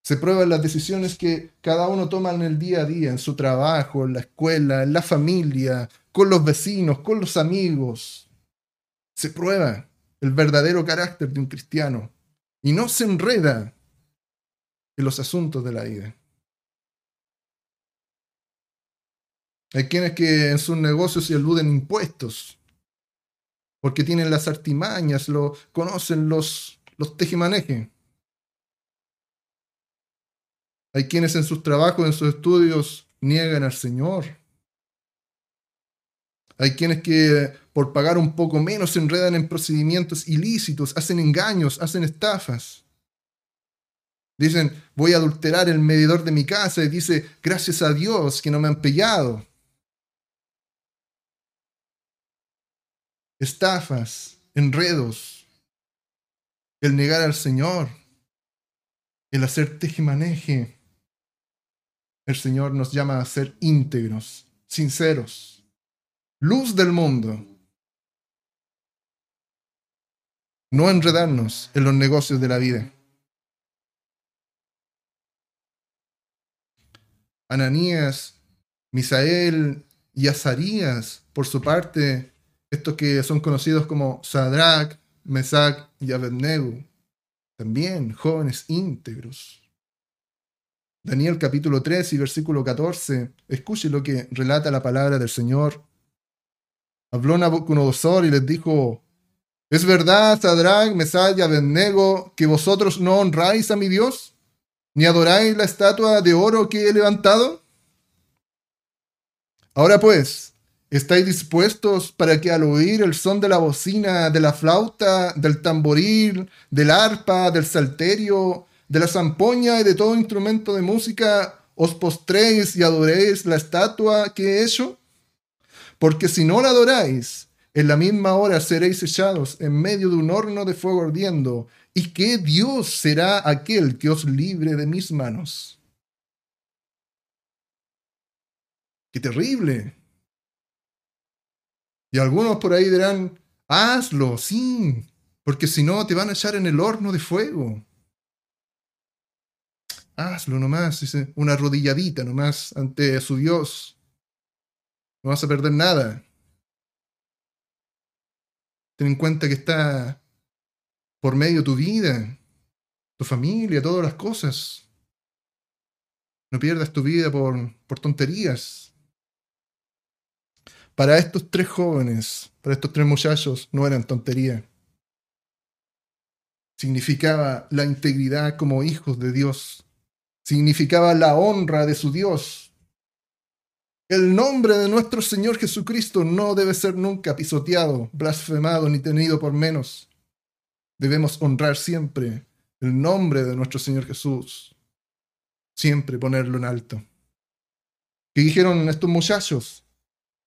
Se prueba en las decisiones que cada uno toma en el día a día, en su trabajo, en la escuela, en la familia, con los vecinos, con los amigos. Se prueba el verdadero carácter de un cristiano y no se enreda en los asuntos de la vida. Hay quienes que en sus negocios se eluden impuestos porque tienen las artimañas, lo, conocen los, los tejimanejes. Hay quienes en sus trabajos, en sus estudios, niegan al Señor. Hay quienes que por pagar un poco menos se enredan en procedimientos ilícitos, hacen engaños, hacen estafas. Dicen, voy a adulterar el medidor de mi casa y dice, gracias a Dios que no me han pillado. Estafas, enredos, el negar al Señor, el hacer tejimaneje. El Señor nos llama a ser íntegros, sinceros luz del mundo. No enredarnos en los negocios de la vida. Ananías, Misael y Azarías, por su parte, estos que son conocidos como Sadrach, Mesach y Abednego, también jóvenes íntegros. Daniel capítulo 3 y versículo 14, escuche lo que relata la palabra del Señor Habló Nabucodonosor y les dijo, ¿es verdad, Sadrach, Mesach y Abednego, que vosotros no honráis a mi Dios? ¿Ni adoráis la estatua de oro que he levantado? Ahora pues, ¿estáis dispuestos para que al oír el son de la bocina, de la flauta, del tamboril, del arpa, del salterio, de la zampoña y de todo instrumento de música, os postréis y adoréis la estatua que he hecho? Porque si no la adoráis, en la misma hora seréis echados en medio de un horno de fuego ardiendo. ¿Y qué Dios será aquel que os libre de mis manos? ¡Qué terrible! Y algunos por ahí dirán, hazlo, sí, porque si no te van a echar en el horno de fuego. Hazlo nomás, dice, una arrodilladita nomás ante su Dios. No vas a perder nada. Ten en cuenta que está por medio tu vida, tu familia, todas las cosas. No pierdas tu vida por, por tonterías. Para estos tres jóvenes, para estos tres muchachos, no eran tonterías. Significaba la integridad como hijos de Dios significaba la honra de su Dios. El nombre de nuestro Señor Jesucristo no debe ser nunca pisoteado, blasfemado ni tenido por menos. Debemos honrar siempre el nombre de nuestro Señor Jesús. Siempre ponerlo en alto. ¿Qué dijeron estos muchachos?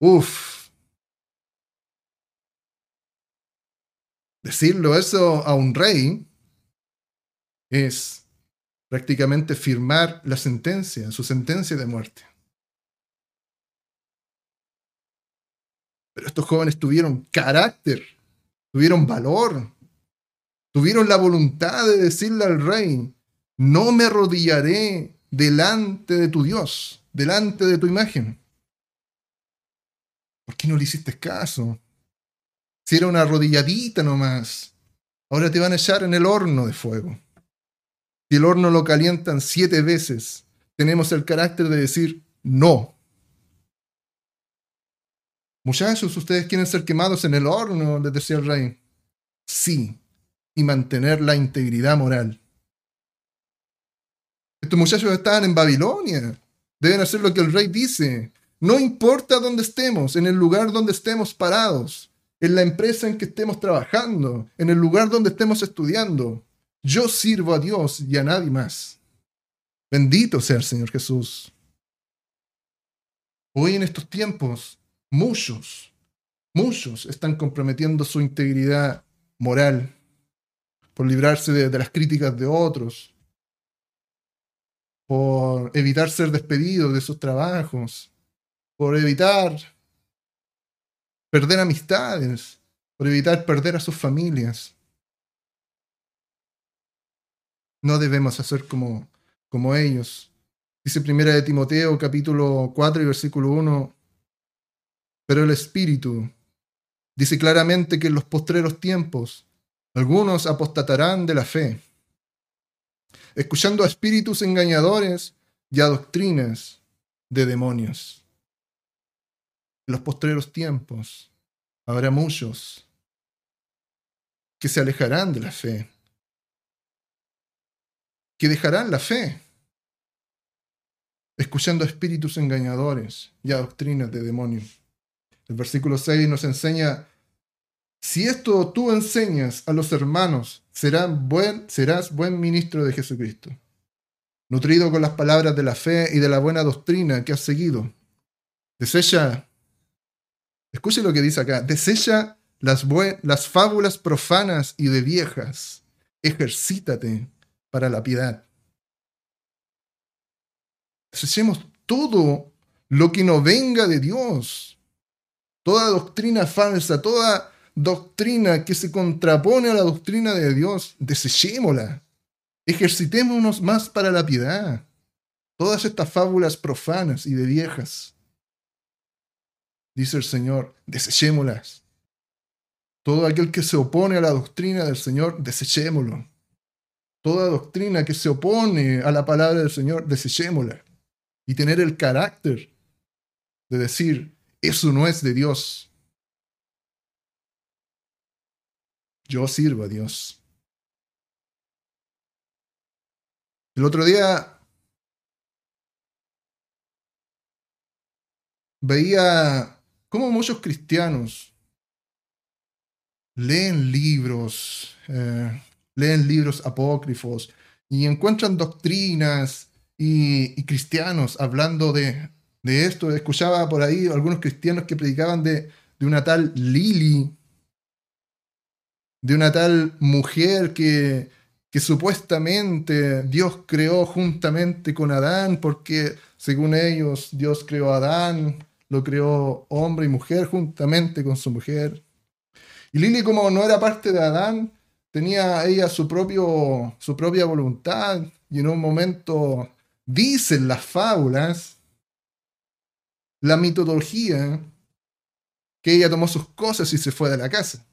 Uf. Decirlo eso a un rey es prácticamente firmar la sentencia, su sentencia de muerte. Pero estos jóvenes tuvieron carácter, tuvieron valor, tuvieron la voluntad de decirle al rey, no me arrodillaré delante de tu Dios, delante de tu imagen. ¿Por qué no le hiciste caso? Si era una arrodilladita nomás, ahora te van a echar en el horno de fuego. Si el horno lo calientan siete veces, tenemos el carácter de decir no. Muchachos, ¿ustedes quieren ser quemados en el horno? les decía el rey. Sí, y mantener la integridad moral. Estos muchachos estaban en Babilonia. Deben hacer lo que el rey dice. No importa dónde estemos, en el lugar donde estemos parados, en la empresa en que estemos trabajando, en el lugar donde estemos estudiando. Yo sirvo a Dios y a nadie más. Bendito sea el Señor Jesús. Hoy en estos tiempos, muchos, muchos están comprometiendo su integridad moral por librarse de, las críticas de otros, por evitar ser despedidos de sus trabajos, por evitar perder amistades, por evitar perder a sus familias. No debemos hacer como, como ellos. Dice primera de Timoteo capítulo 4 y versículo 1. Pero el Espíritu dice claramente que en los postreros tiempos algunos apostatarán de la fe, escuchando a espíritus engañadores y a doctrinas de demonios. En los postreros tiempos habrá muchos que se alejarán de la fe, que dejarán la fe, escuchando espíritus engañadores y doctrinas de demonios. El versículo 6 nos enseña, si esto tú enseñas a los hermanos, serás buen ministro de Jesucristo, nutrido con las palabras de la fe y de la buena doctrina que has seguido. Desecha, escuche lo que dice acá, desecha las, las fábulas profanas y de viejas, ejercítate para la piedad. Desechemos todo lo que no venga de Dios, toda doctrina falsa, toda doctrina que se contrapone a la doctrina de Dios, desechémosla. Ejercitémonos más para la piedad. Todas estas fábulas profanas y de viejas, dice el Señor, desechémoslas. Todo aquel que se opone a la doctrina del Señor, desechémoslo. Toda doctrina que se opone a la palabra del Señor, desechémosla. Y tener el carácter de decir, eso no es de Dios. Yo sirvo a Dios. El otro día veía cómo muchos cristianos leen libros, eh, leen libros apócrifos y encuentran doctrinas y cristianos hablando de esto. Escuchaba por ahí algunos cristianos que predicaban de, de una tal Lili, de una tal mujer que, que supuestamente Dios creó juntamente con Adán, porque según ellos Dios creó a Adán, lo creó hombre y mujer juntamente con su mujer. Y Lili como no era parte de Adán, tenía ella su, propio, su propia voluntad y en un momento dicen las fábulas la mitología que ella tomó sus cosas y se fue de la casa.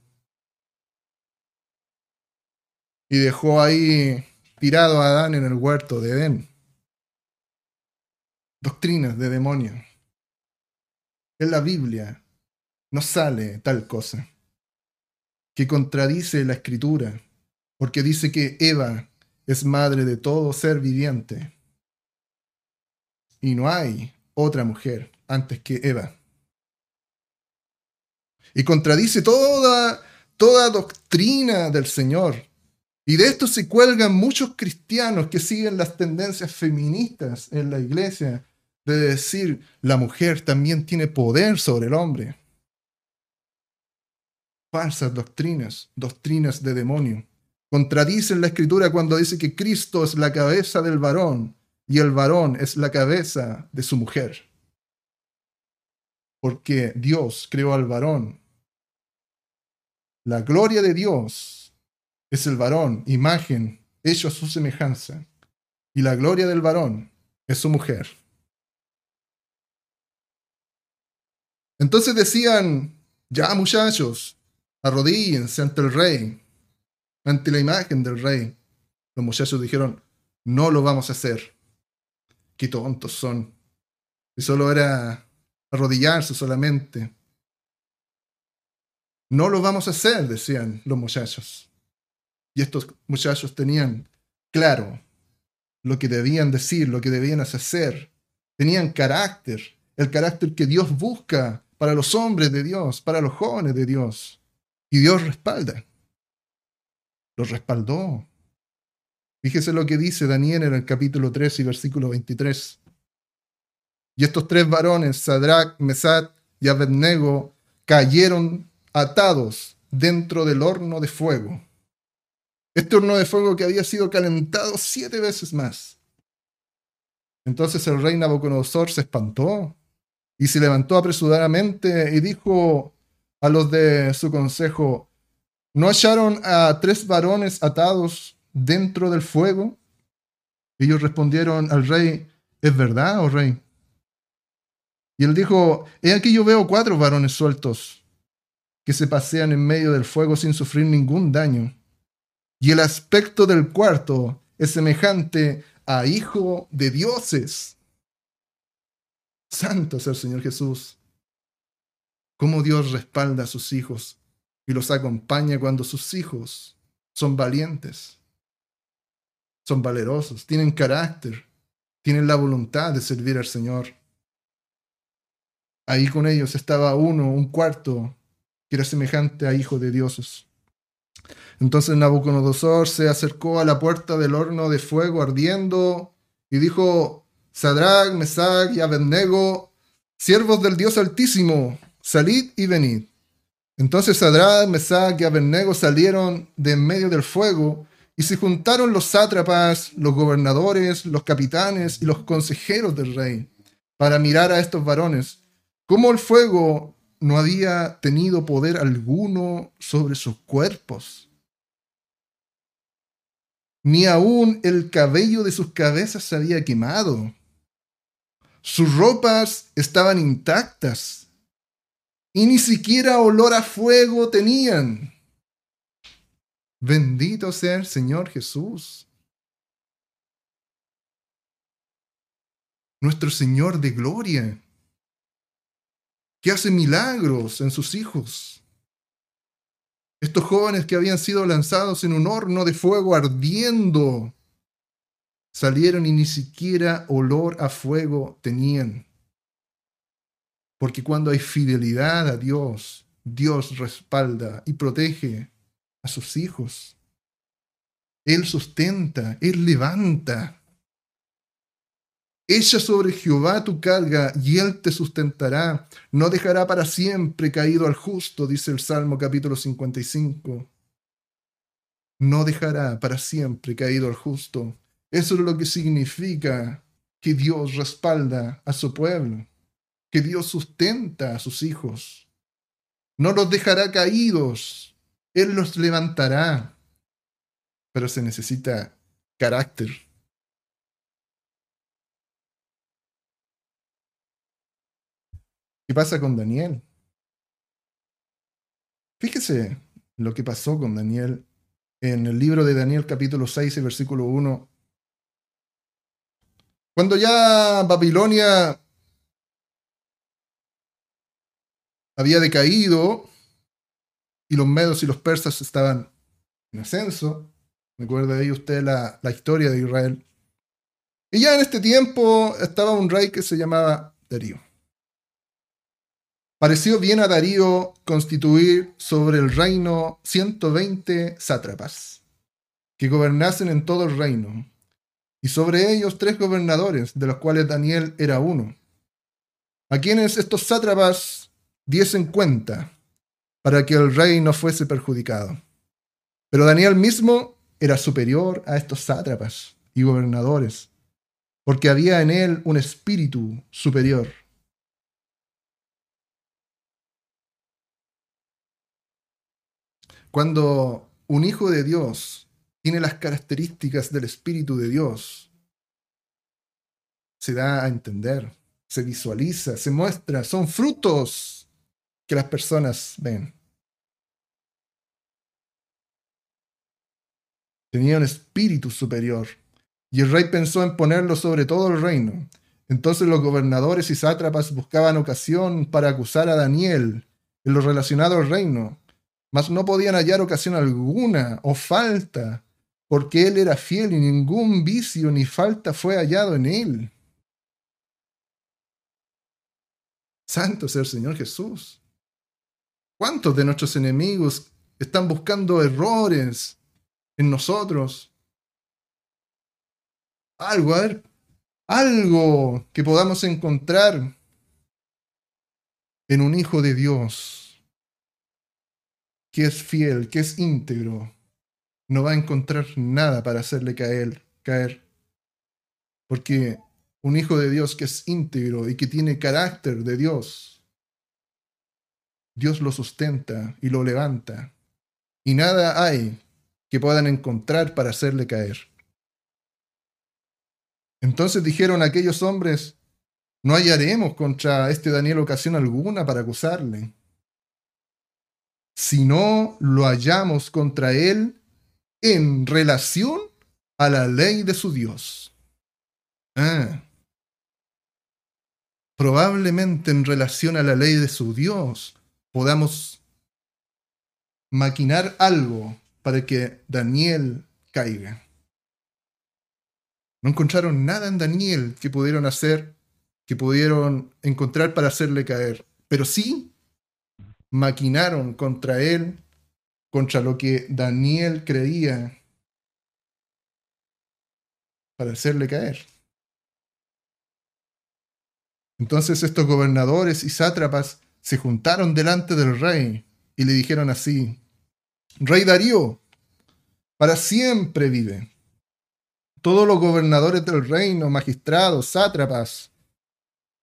Y dejó ahí tirado a Adán en el huerto de Edén. Doctrinas de demonio. En la Biblia no sale tal cosa que contradice la escritura, porque dice que Eva es madre de todo ser viviente. Y no hay otra mujer antes que Eva. Y contradice toda, toda doctrina del Señor. Y de esto se cuelgan muchos cristianos que siguen las tendencias feministas en la iglesia de decir la mujer también tiene poder sobre el hombre. Falsas doctrinas, doctrinas de demonio. Contradicen la escritura cuando dice que Cristo es la cabeza del varón y el varón es la cabeza de su mujer porque Dios creó al varón. La gloria de Dios es el varón, imagen, hecho a su semejanza. Y la gloria del varón es su mujer. Entonces decían, ya muchachos, arrodíllense ante el rey, ante la imagen del rey. Los muchachos dijeron, no lo vamos a hacer. Qué tontos son. Y solo era arrodillarse solamente. No lo vamos a hacer, decían los muchachos. Y estos muchachos tenían claro lo que debían decir, lo que debían hacer. Tenían carácter, el carácter que Dios busca para los hombres de Dios, para los jóvenes de Dios. Y Dios respalda. Los respaldó. Fíjese lo que dice Daniel en el capítulo 3 y versículo 23. Y estos tres varones, Sadrach, Mesat y Abednego, cayeron atados dentro del horno de fuego. Este horno de fuego que había sido calentado siete veces más. Entonces el rey Nabucodonosor se espantó y se levantó apresuradamente y dijo a los de su consejo, ¿no hallaron a tres varones atados dentro del fuego? Ellos respondieron al rey, ¿es verdad, oh rey? Y él dijo, he aquí yo veo cuatro varones sueltos que se pasean en medio del fuego sin sufrir ningún daño. Y el aspecto del cuarto es semejante a hijo de dioses. Santo es el Señor Jesús. Cómo Dios respalda a sus hijos y los acompaña cuando sus hijos son valientes, son valerosos, tienen carácter, tienen la voluntad de servir al Señor. Ahí con ellos estaba uno, un cuarto, que era semejante a hijo de dioses. Entonces Nabucodonosor se acercó a la puerta del horno de fuego ardiendo y dijo, Sadrach, Mesach y Abednego, siervos del Dios Altísimo, salid y venid. Entonces Sadrach, Mesach y Abednego salieron de en medio del fuego y se juntaron los sátrapas, los gobernadores, los capitanes y los consejeros del rey para mirar a estos varones cómo el fuego no había tenido poder alguno sobre sus cuerpos. Ni aún el cabello de sus cabezas se había quemado. Sus ropas estaban intactas y ni siquiera olor a fuego tenían. Bendito sea el Señor Jesús. Nuestro Señor de gloria, que hace milagros en sus hijos. Estos jóvenes que habían sido lanzados en un horno de fuego ardiendo salieron y ni siquiera olor a fuego tenían. Porque cuando hay fidelidad a Dios, Dios respalda y protege a sus hijos. Él sustenta, Él levanta. Echa sobre Jehová tu carga y Él te sustentará. No dejará para siempre caído al justo, dice el Salmo capítulo 55. No dejará para siempre caído al justo. Eso es lo que significa que Dios respalda a su pueblo, que Dios sustenta a sus hijos. No los dejará caídos, Él los levantará. Pero se necesita carácter. ¿Qué pasa con Daniel? Fíjese lo que pasó con Daniel en el libro de Daniel capítulo 6 versículo 1 cuando ya Babilonia había decaído y los medos y los persas estaban en ascenso, recuerda ahí usted la, la historia de Israel. Y ya en este tiempo estaba un rey que se llamaba Darío. Pareció bien a Darío constituir sobre el reino 120 sátrapas, que gobernasen en todo el reino, y sobre ellos tres gobernadores, de los cuales Daniel era uno, a quienes estos sátrapas diesen cuenta para que el rey no fuese perjudicado. Pero Daniel mismo era superior a estos sátrapas y gobernadores, porque había en él un espíritu superior. Cuando un hijo de Dios tiene las características del Espíritu de Dios. Se da a entender, se visualiza, se muestra, son frutos que las personas ven. Tenía un espíritu superior y el rey pensó en ponerlo sobre todo el reino. Entonces los gobernadores y sátrapas buscaban ocasión para acusar a Daniel en lo relacionado al reino, mas no podían hallar ocasión alguna o falta porque él era fiel y ningún vicio ni falta fue hallado en él. Santo sea el Señor Jesús. ¿Cuántos de nuestros enemigos están buscando errores en nosotros? Algo, a ver, algo que podamos encontrar en un Hijo de Dios que es fiel, que es íntegro, no va a encontrar nada para hacerle caer, caer. Porque un hijo de Dios que es íntegro y que tiene carácter de Dios, Dios lo sustenta y lo levanta. Y nada hay que puedan encontrar para hacerle caer. Entonces dijeron aquellos hombres, no hallaremos contra este Daniel ocasión alguna para acusarle. Si no lo hallamos contra él en relación a la ley de su Dios. Ah. Probablemente en relación a la ley de su Dios podamos maquinar algo para que Daniel caiga. No encontraron nada en Daniel que pudieron hacer, que pudieron encontrar para hacerle caer, pero sí maquinaron contra él contra lo que Daniel creía para hacerle caer. Entonces estos gobernadores y sátrapas se juntaron delante del rey y le dijeron así, Rey Darío, para siempre vive. Todos los gobernadores del reino, magistrados, sátrapas,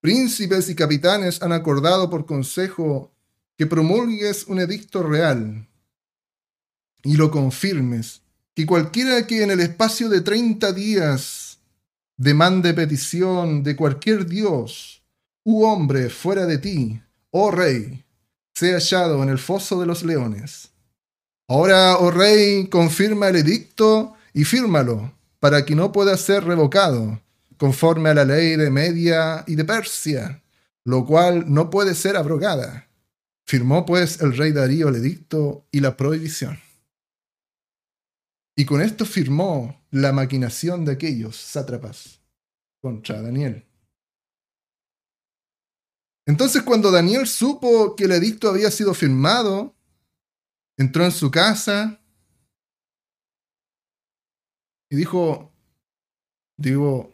príncipes y capitanes han acordado por consejo que promulgues un edicto real y lo confirmes, que cualquiera que en el espacio de 30 días demande petición de cualquier dios u hombre fuera de ti, oh rey, sea hallado en el foso de los leones. Ahora, oh rey, confirma el edicto y fírmalo, para que no pueda ser revocado, conforme a la ley de Media y de Persia, lo cual no puede ser abrogada. Firmó pues el rey Darío el edicto y la prohibición. Y con esto firmó la maquinación de aquellos sátrapas contra Daniel. Entonces cuando Daniel supo que el edicto había sido firmado, entró en su casa y dijo, digo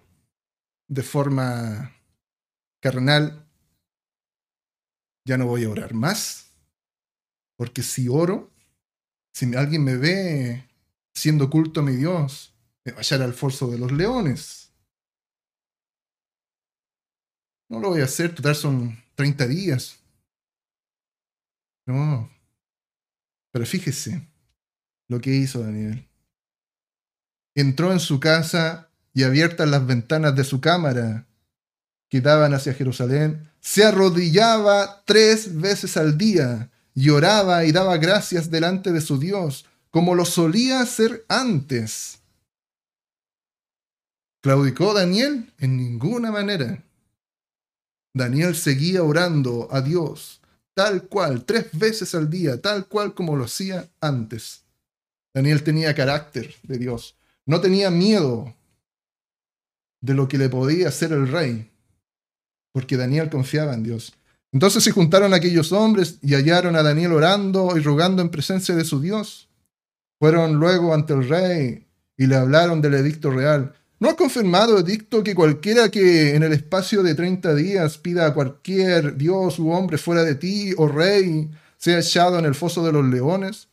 de forma carnal, ya no voy a orar más, porque si oro, si alguien me ve siendo culto a mi Dios, me va a al foso de los leones. No lo voy a hacer, total son 30 días. No. Pero fíjese lo que hizo Daniel. Entró en su casa y abiertas las ventanas de su cámara que daban hacia Jerusalén, se arrodillaba tres veces al día y oraba y daba gracias delante de su Dios como lo solía hacer antes. ¿Claudicó Daniel? En ninguna manera. Daniel seguía orando a Dios, tal cual, tres veces al día, tal cual como lo hacía antes. Daniel tenía carácter de Dios, no tenía miedo de lo que le podía hacer el rey, porque Daniel confiaba en Dios. Entonces se juntaron aquellos hombres y hallaron a Daniel orando y rogando en presencia de su Dios. Fueron luego ante el rey y le hablaron del edicto real. ¿No ha confirmado edicto que cualquiera que en el espacio de 30 días pida a cualquier dios u hombre fuera de ti, o oh rey, sea echado en el foso de los leones?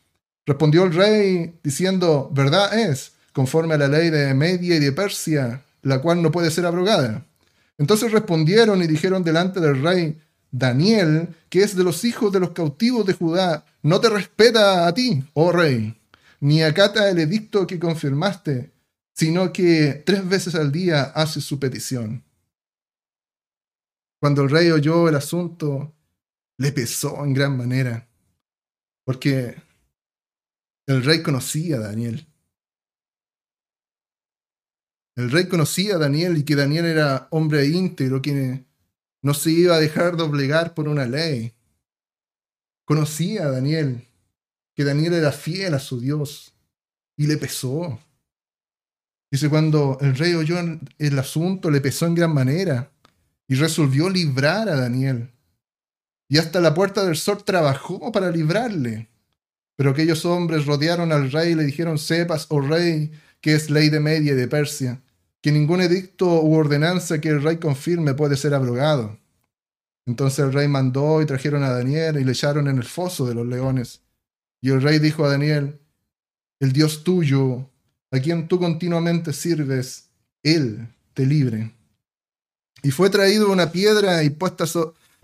Respondió el rey diciendo, verdad es, conforme a la ley de Media y de Persia, la cual no puede ser abrogada. Entonces respondieron y dijeron delante del rey, Daniel, que es de los hijos de los cautivos de Judá, no te respeta a ti, oh rey ni acata el edicto que confirmaste, sino que tres veces al día hace su petición. Cuando el rey oyó el asunto, le pesó en gran manera, porque el rey conocía a Daniel. El rey conocía a Daniel y que Daniel era hombre íntegro, que no se iba a dejar doblegar por una ley. Conocía a Daniel que Daniel era fiel a su Dios y le pesó. Dice, cuando el rey oyó el asunto, le pesó en gran manera y resolvió librar a Daniel. Y hasta la puerta del sol trabajó para librarle. Pero aquellos hombres rodearon al rey y le dijeron, sepas, oh rey, que es ley de Media y de Persia, que ningún edicto u ordenanza que el rey confirme puede ser abrogado. Entonces el rey mandó y trajeron a Daniel y le echaron en el foso de los leones. Y el rey dijo a Daniel, el Dios tuyo, a quien tú continuamente sirves, Él te libre. Y fue traído una piedra y puesta,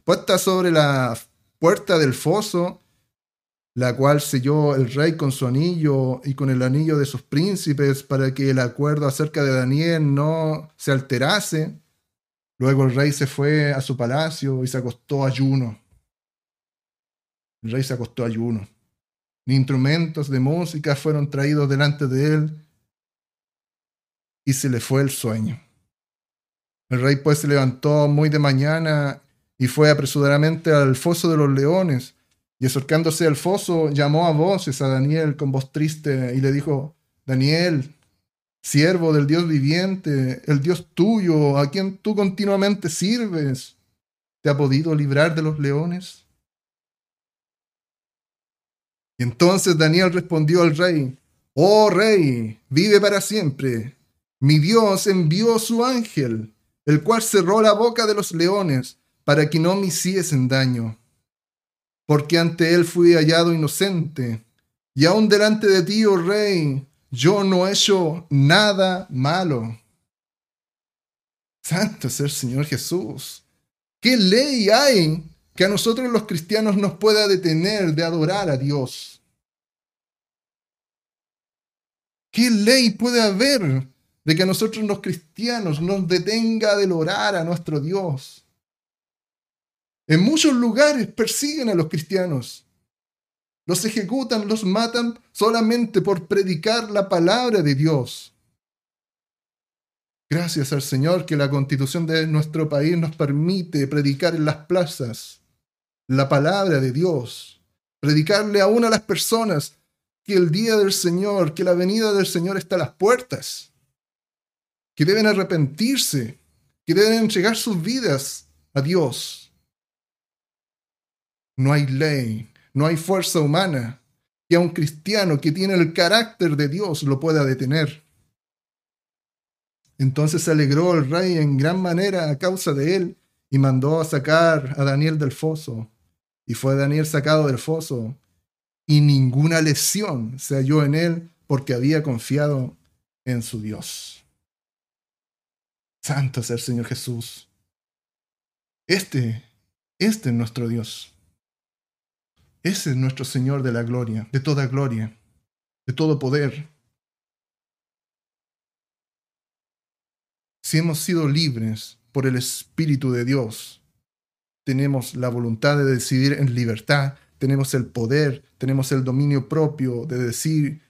puesta sobre la puerta del foso, la cual selló el rey con su anillo y con el anillo de sus príncipes para que el acuerdo acerca de Daniel no se alterase. Luego el rey se fue a su palacio y se acostó ayuno. El rey se acostó ayuno instrumentos de música fueron traídos delante de él, y se le fue el sueño. El rey pues se levantó muy de mañana y fue apresuradamente al foso de los leones, y acercándose al foso llamó a voces a Daniel con voz triste y le dijo, Daniel, siervo del Dios viviente, el Dios tuyo, a quien tú continuamente sirves, ¿te ha podido librar de los leones? Entonces Daniel respondió al rey, Oh rey, vive para siempre. Mi Dios envió su ángel, el cual cerró la boca de los leones para que no me hiciesen daño. Porque ante él fui hallado inocente, y aun delante de ti, oh rey, yo no he hecho nada malo. Santo es el Señor Jesús. ¿Qué ley hay que a nosotros los cristianos nos pueda detener de adorar a Dios? ¿Qué ley puede haber de que a nosotros los cristianos nos detenga de orar a nuestro Dios? En muchos lugares persiguen a los cristianos. Los ejecutan, los matan solamente por predicar la palabra de Dios. Gracias al Señor que la constitución de nuestro país nos permite predicar en las plazas la palabra de Dios, predicarle aún a las personas que el día del Señor, que la venida del Señor está a las puertas, que deben arrepentirse, que deben entregar sus vidas a Dios. No hay ley, no hay fuerza humana que a un cristiano que tiene el carácter de Dios lo pueda detener. Entonces se alegró el rey en gran manera a causa de él y mandó a sacar a Daniel del foso. Y fue Daniel sacado del foso y ninguna lesión se halló en él porque había confiado en su Dios. Santo es el Señor Jesús. Este, este es nuestro Dios. Ese es nuestro Señor de la gloria, de toda gloria, de todo poder. Si hemos sido libres por el Espíritu de Dios, tenemos la voluntad de decidir en libertad, tenemos el poder, tenemos el dominio propio de decir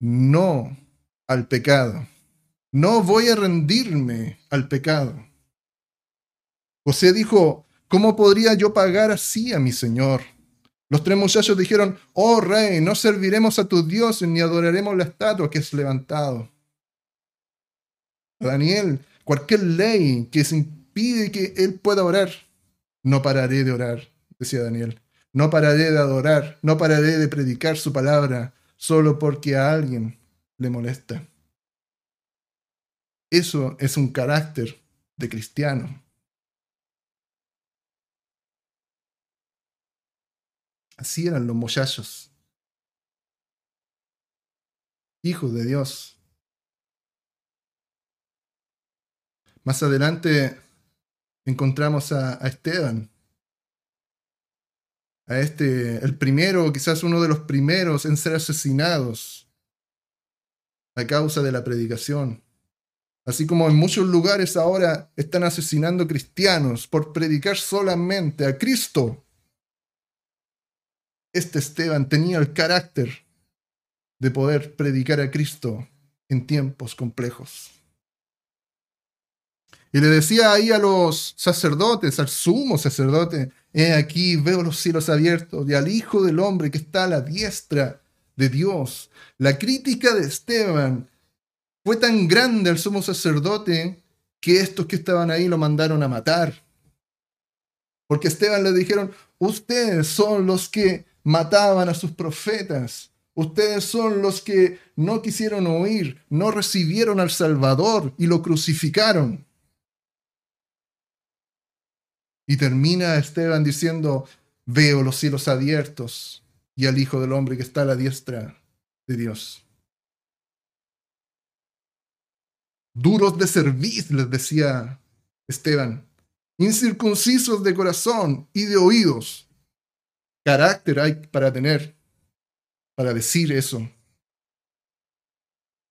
no al pecado. No voy a rendirme al pecado. José dijo, ¿cómo podría yo pagar así a mi Señor? Los tres muchachos dijeron, oh rey, no serviremos a tus dioses ni adoraremos la estatua que es levantado. Daniel, cualquier ley que se impide que él pueda orar, no pararé de orar, decía Daniel. No pararé de adorar, no pararé de predicar su palabra solo porque a alguien le molesta. Eso es un carácter de cristiano. Así eran los muchachos. Hijos de Dios. Más adelante encontramos a, Esteban. A este, el primero, quizás uno de los primeros en ser asesinados a causa de la predicación. Así como en muchos lugares ahora están asesinando cristianos por predicar solamente a Cristo este Esteban tenía el carácter de poder predicar a Cristo en tiempos complejos. Y le decía ahí a los sacerdotes, al sumo sacerdote, he aquí, veo los cielos abiertos y al Hijo del Hombre que está a la diestra de Dios. La crítica de Esteban fue tan grande al sumo sacerdote que estos que estaban ahí lo mandaron a matar. Porque Esteban le dijeron, ustedes son los que mataban a sus profetas. Ustedes son los que no quisieron oír, no recibieron al Salvador y lo crucificaron. Y termina Esteban diciendo, veo los cielos abiertos y al Hijo del Hombre que está a la diestra de Dios. Duros de cerviz, les decía Esteban, incircuncisos de corazón y de oídos carácter hay para tener, para decir eso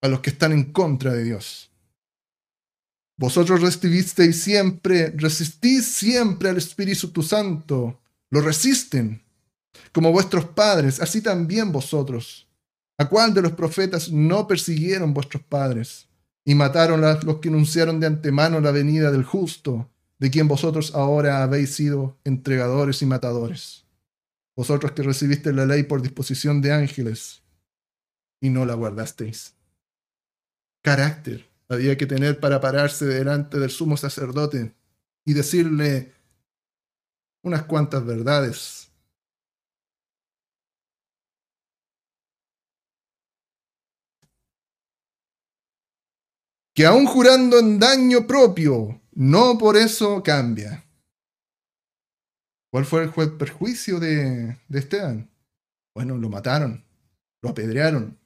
a los que están en contra de Dios. Vosotros recibisteis siempre, resistís siempre al Espíritu Santo, lo resisten, como vuestros padres, así también vosotros. ¿A cuál de los profetas no persiguieron vuestros padres y mataron los que anunciaron de antemano la venida del justo, de quien vosotros ahora habéis sido entregadores y matadores? vosotros que recibiste la ley por disposición de ángeles y no la guardasteis. Carácter había que tener para pararse delante del sumo sacerdote y decirle unas cuantas verdades. Que aun jurando en daño propio, no por eso cambia. ¿Cuál fue el perjuicio de, de Esteban? Bueno, lo mataron, lo apedrearon,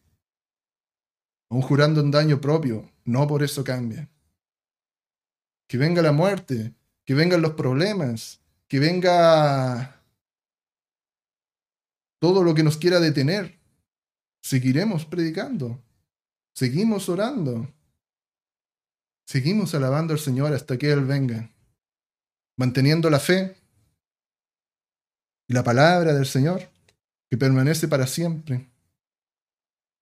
aún jurando un daño propio, no por eso cambia. Que venga la muerte, que vengan los problemas, que venga todo lo que nos quiera detener. Seguiremos predicando, seguimos orando, seguimos alabando al Señor hasta que Él venga, manteniendo la fe y la palabra del Señor que permanece para siempre.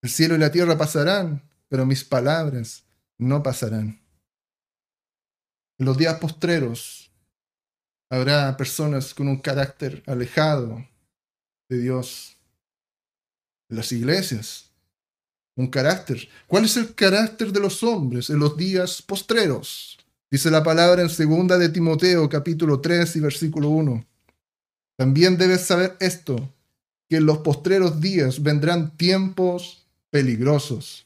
El cielo y la tierra pasarán, pero mis palabras no pasarán. En los días postreros habrá personas con un carácter alejado de Dios. En las iglesias, un carácter. ¿Cuál es el carácter de los hombres en los días postreros? Dice la palabra en segunda de Timoteo capítulo 3 y versículo 1. También debes saber esto, que en los postreros días vendrán tiempos peligrosos,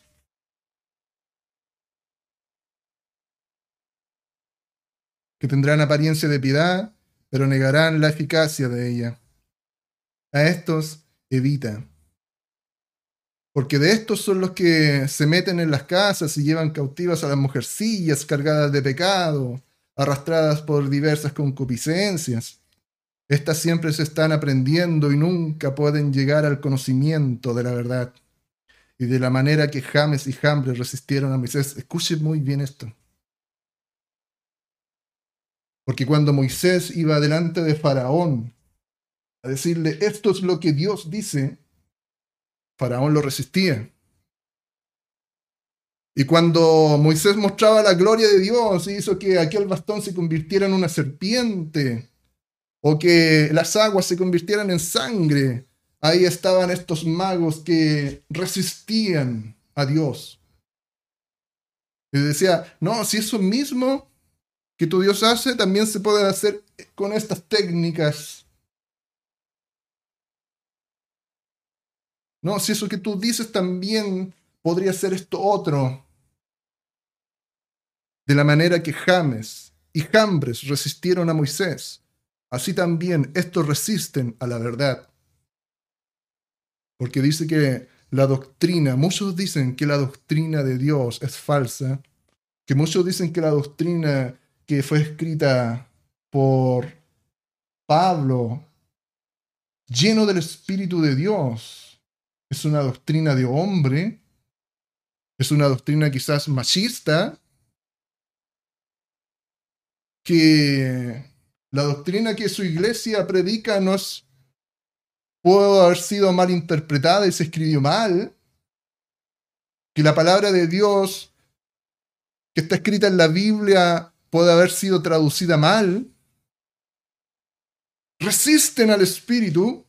que tendrán apariencia de piedad, pero negarán la eficacia de ella. A estos evita. Porque de estos son los que se meten en las casas y llevan cautivas a las mujercillas cargadas de pecado, arrastradas por diversas concupiscencias. Estas siempre se están aprendiendo y nunca pueden llegar al conocimiento de la verdad. Y de la manera que James y Jambres resistieron a Moisés. Escuchen muy bien esto. Porque cuando Moisés iba delante de Faraón a decirle, esto es lo que Dios dice, Faraón lo resistía. Y cuando Moisés mostraba la gloria de Dios y hizo que aquel bastón se convirtiera en una serpiente, o que las aguas se convirtieran en sangre, ahí estaban estos magos que resistían a Dios. Y decía, no, si eso mismo que tu Dios hace también se puede hacer con estas técnicas. No, si eso que tú dices también podría ser esto otro. De la manera que James y Jambres resistieron a Moisés, así también estos resisten a la verdad. Porque dice que la doctrina, muchos dicen que la doctrina de Dios es falsa, que muchos dicen que la doctrina que fue escrita por Pablo, lleno del Espíritu de Dios. Es una doctrina de hombre, es una doctrina quizás machista, que la doctrina que su iglesia predica no es, puede haber sido mal interpretada y se escribió mal, que la palabra de Dios que está escrita en la Biblia puede haber sido traducida mal, resisten al Espíritu,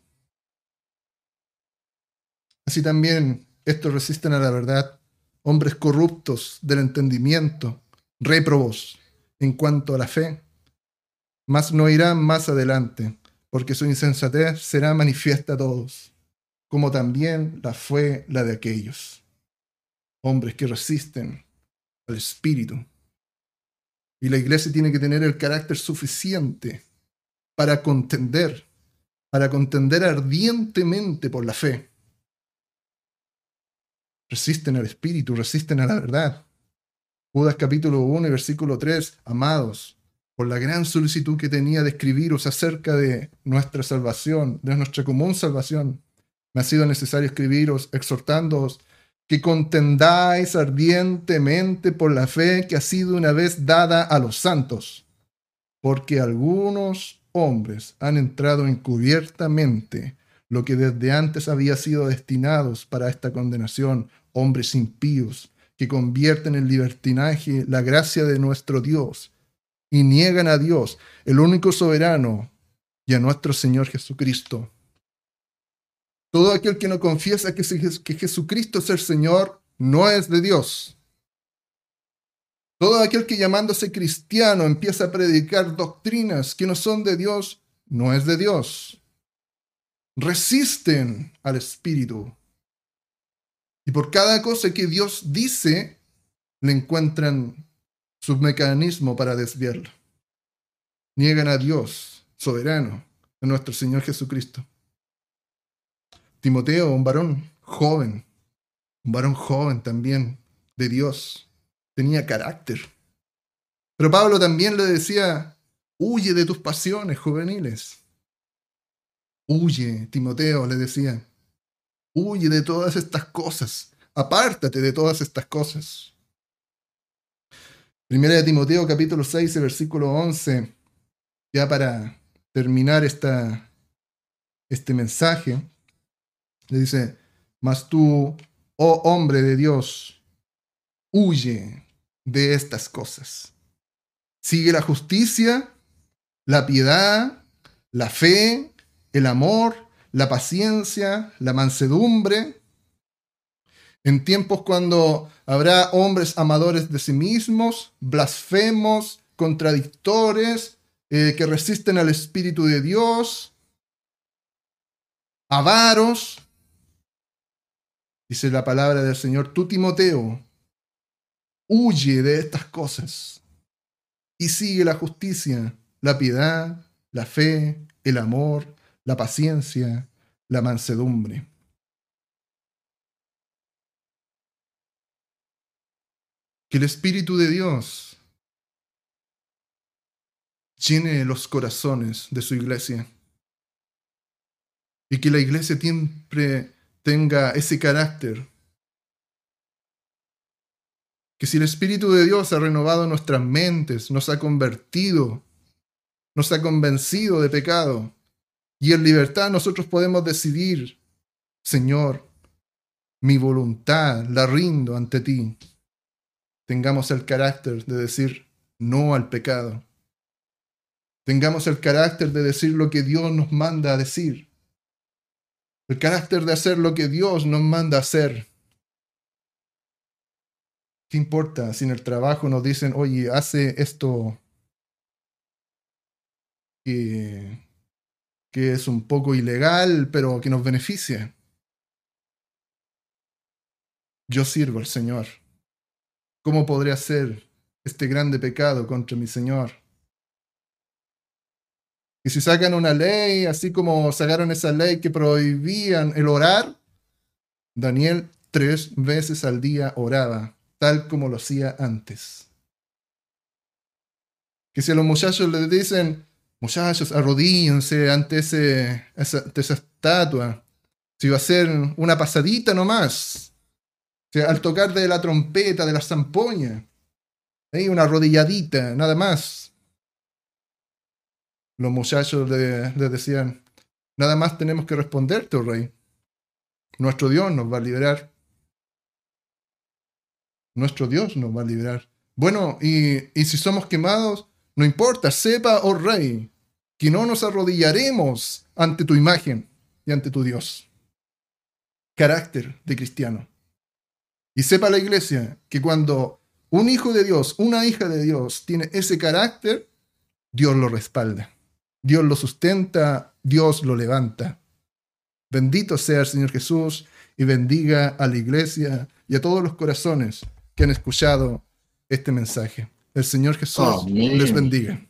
así también estos resisten a la verdad, hombres corruptos del entendimiento, réprobos en cuanto a la fe, mas no irán más adelante, porque su insensatez será manifiesta a todos, como también la fue la de aquellos, hombres que resisten al Espíritu. Y la iglesia tiene que tener el carácter suficiente para contender, para contender ardientemente por la fe. Resisten al Espíritu, resisten a la verdad. Judas capítulo 1 y versículo 3, amados, por la gran solicitud que tenía de escribiros acerca de nuestra salvación, de nuestra común salvación, me ha sido necesario escribiros exhortándoos que contendáis ardientemente por la fe que ha sido una vez dada a los santos, porque algunos hombres han entrado encubiertamente lo que desde antes había sido destinados para esta condenación, hombres impíos, que convierten en libertinaje la gracia de nuestro Dios y niegan a Dios, el único soberano, y a nuestro Señor Jesucristo todo aquel que no confiesa que, Jesucristo es el Señor no es de Dios. Todo aquel que llamándose cristiano empieza a predicar doctrinas que no son de Dios, no es de Dios. resisten al Espíritu. Y por cada cosa que Dios dice, le encuentran su mecanismo para desviarlo. Niegan a Dios, soberano, a nuestro Señor Jesucristo. Timoteo, un varón joven, un varón joven también de Dios, tenía carácter. Pero Pablo también le decía, huye de tus pasiones juveniles. Huye, Timoteo le decía, huye de todas estas cosas, apártate de todas estas cosas. Primera de Timoteo capítulo 6, versículo 11, ya para terminar esta, este mensaje, le dice, mas tú, oh hombre de Dios, huye de estas cosas. Sigue la justicia, la piedad, la fe, el amor, la paciencia, la mansedumbre. En tiempos cuando habrá hombres amadores de sí mismos, blasfemos, contradictores, eh, que resisten al Espíritu de Dios, avaros. Dice la palabra del Señor, tú Timoteo, huye de estas cosas y sigue la justicia, la piedad, la fe, el amor, la paciencia, la mansedumbre. Que el Espíritu de Dios llene los corazones de su iglesia y que la iglesia siempre tenga ese carácter. Que si el Espíritu de Dios ha renovado nuestras mentes, nos ha convertido, nos ha convencido de pecado, y en libertad nosotros podemos decidir, Señor, mi voluntad la rindo ante ti. Tengamos el carácter de decir no al pecado. Tengamos el carácter de decir lo que Dios nos manda a decir. El carácter de hacer lo que Dios nos manda hacer. ¿Qué importa si en el trabajo nos dicen, oye, hace esto que que es un poco ilegal, pero que nos beneficia. Yo sirvo al Señor. ¿Cómo podría ser este grande pecado contra mi Señor? Y si sacan una ley, así como sacaron esa ley que prohibían el orar, Daniel tres veces al día oraba, tal como lo hacía antes. Que si a los muchachos les dicen, muchachos, arrodíllense ante, ese, esa, estatua. Si va a ser una pasadita nomás. O sea, al tocar de la trompeta, de la zampoña. Ahí una arrodilladita, nada más. Los muchachos le, decían, nada más tenemos que responderte, oh rey. Nuestro Dios nos va a liberar. Nuestro Dios nos va a liberar. Bueno, y, y si somos quemados, no importa, sepa, oh rey, que no nos arrodillaremos ante tu imagen y ante tu Dios. Carácter de cristiano. Y sepa la iglesia que cuando un hijo de Dios, una hija de Dios tiene ese carácter, Dios lo respalda. Dios lo sustenta, Dios lo levanta. Bendito sea el Señor Jesús y bendiga a la iglesia y a todos los corazones que han escuchado este mensaje. El Señor Jesús les bendiga.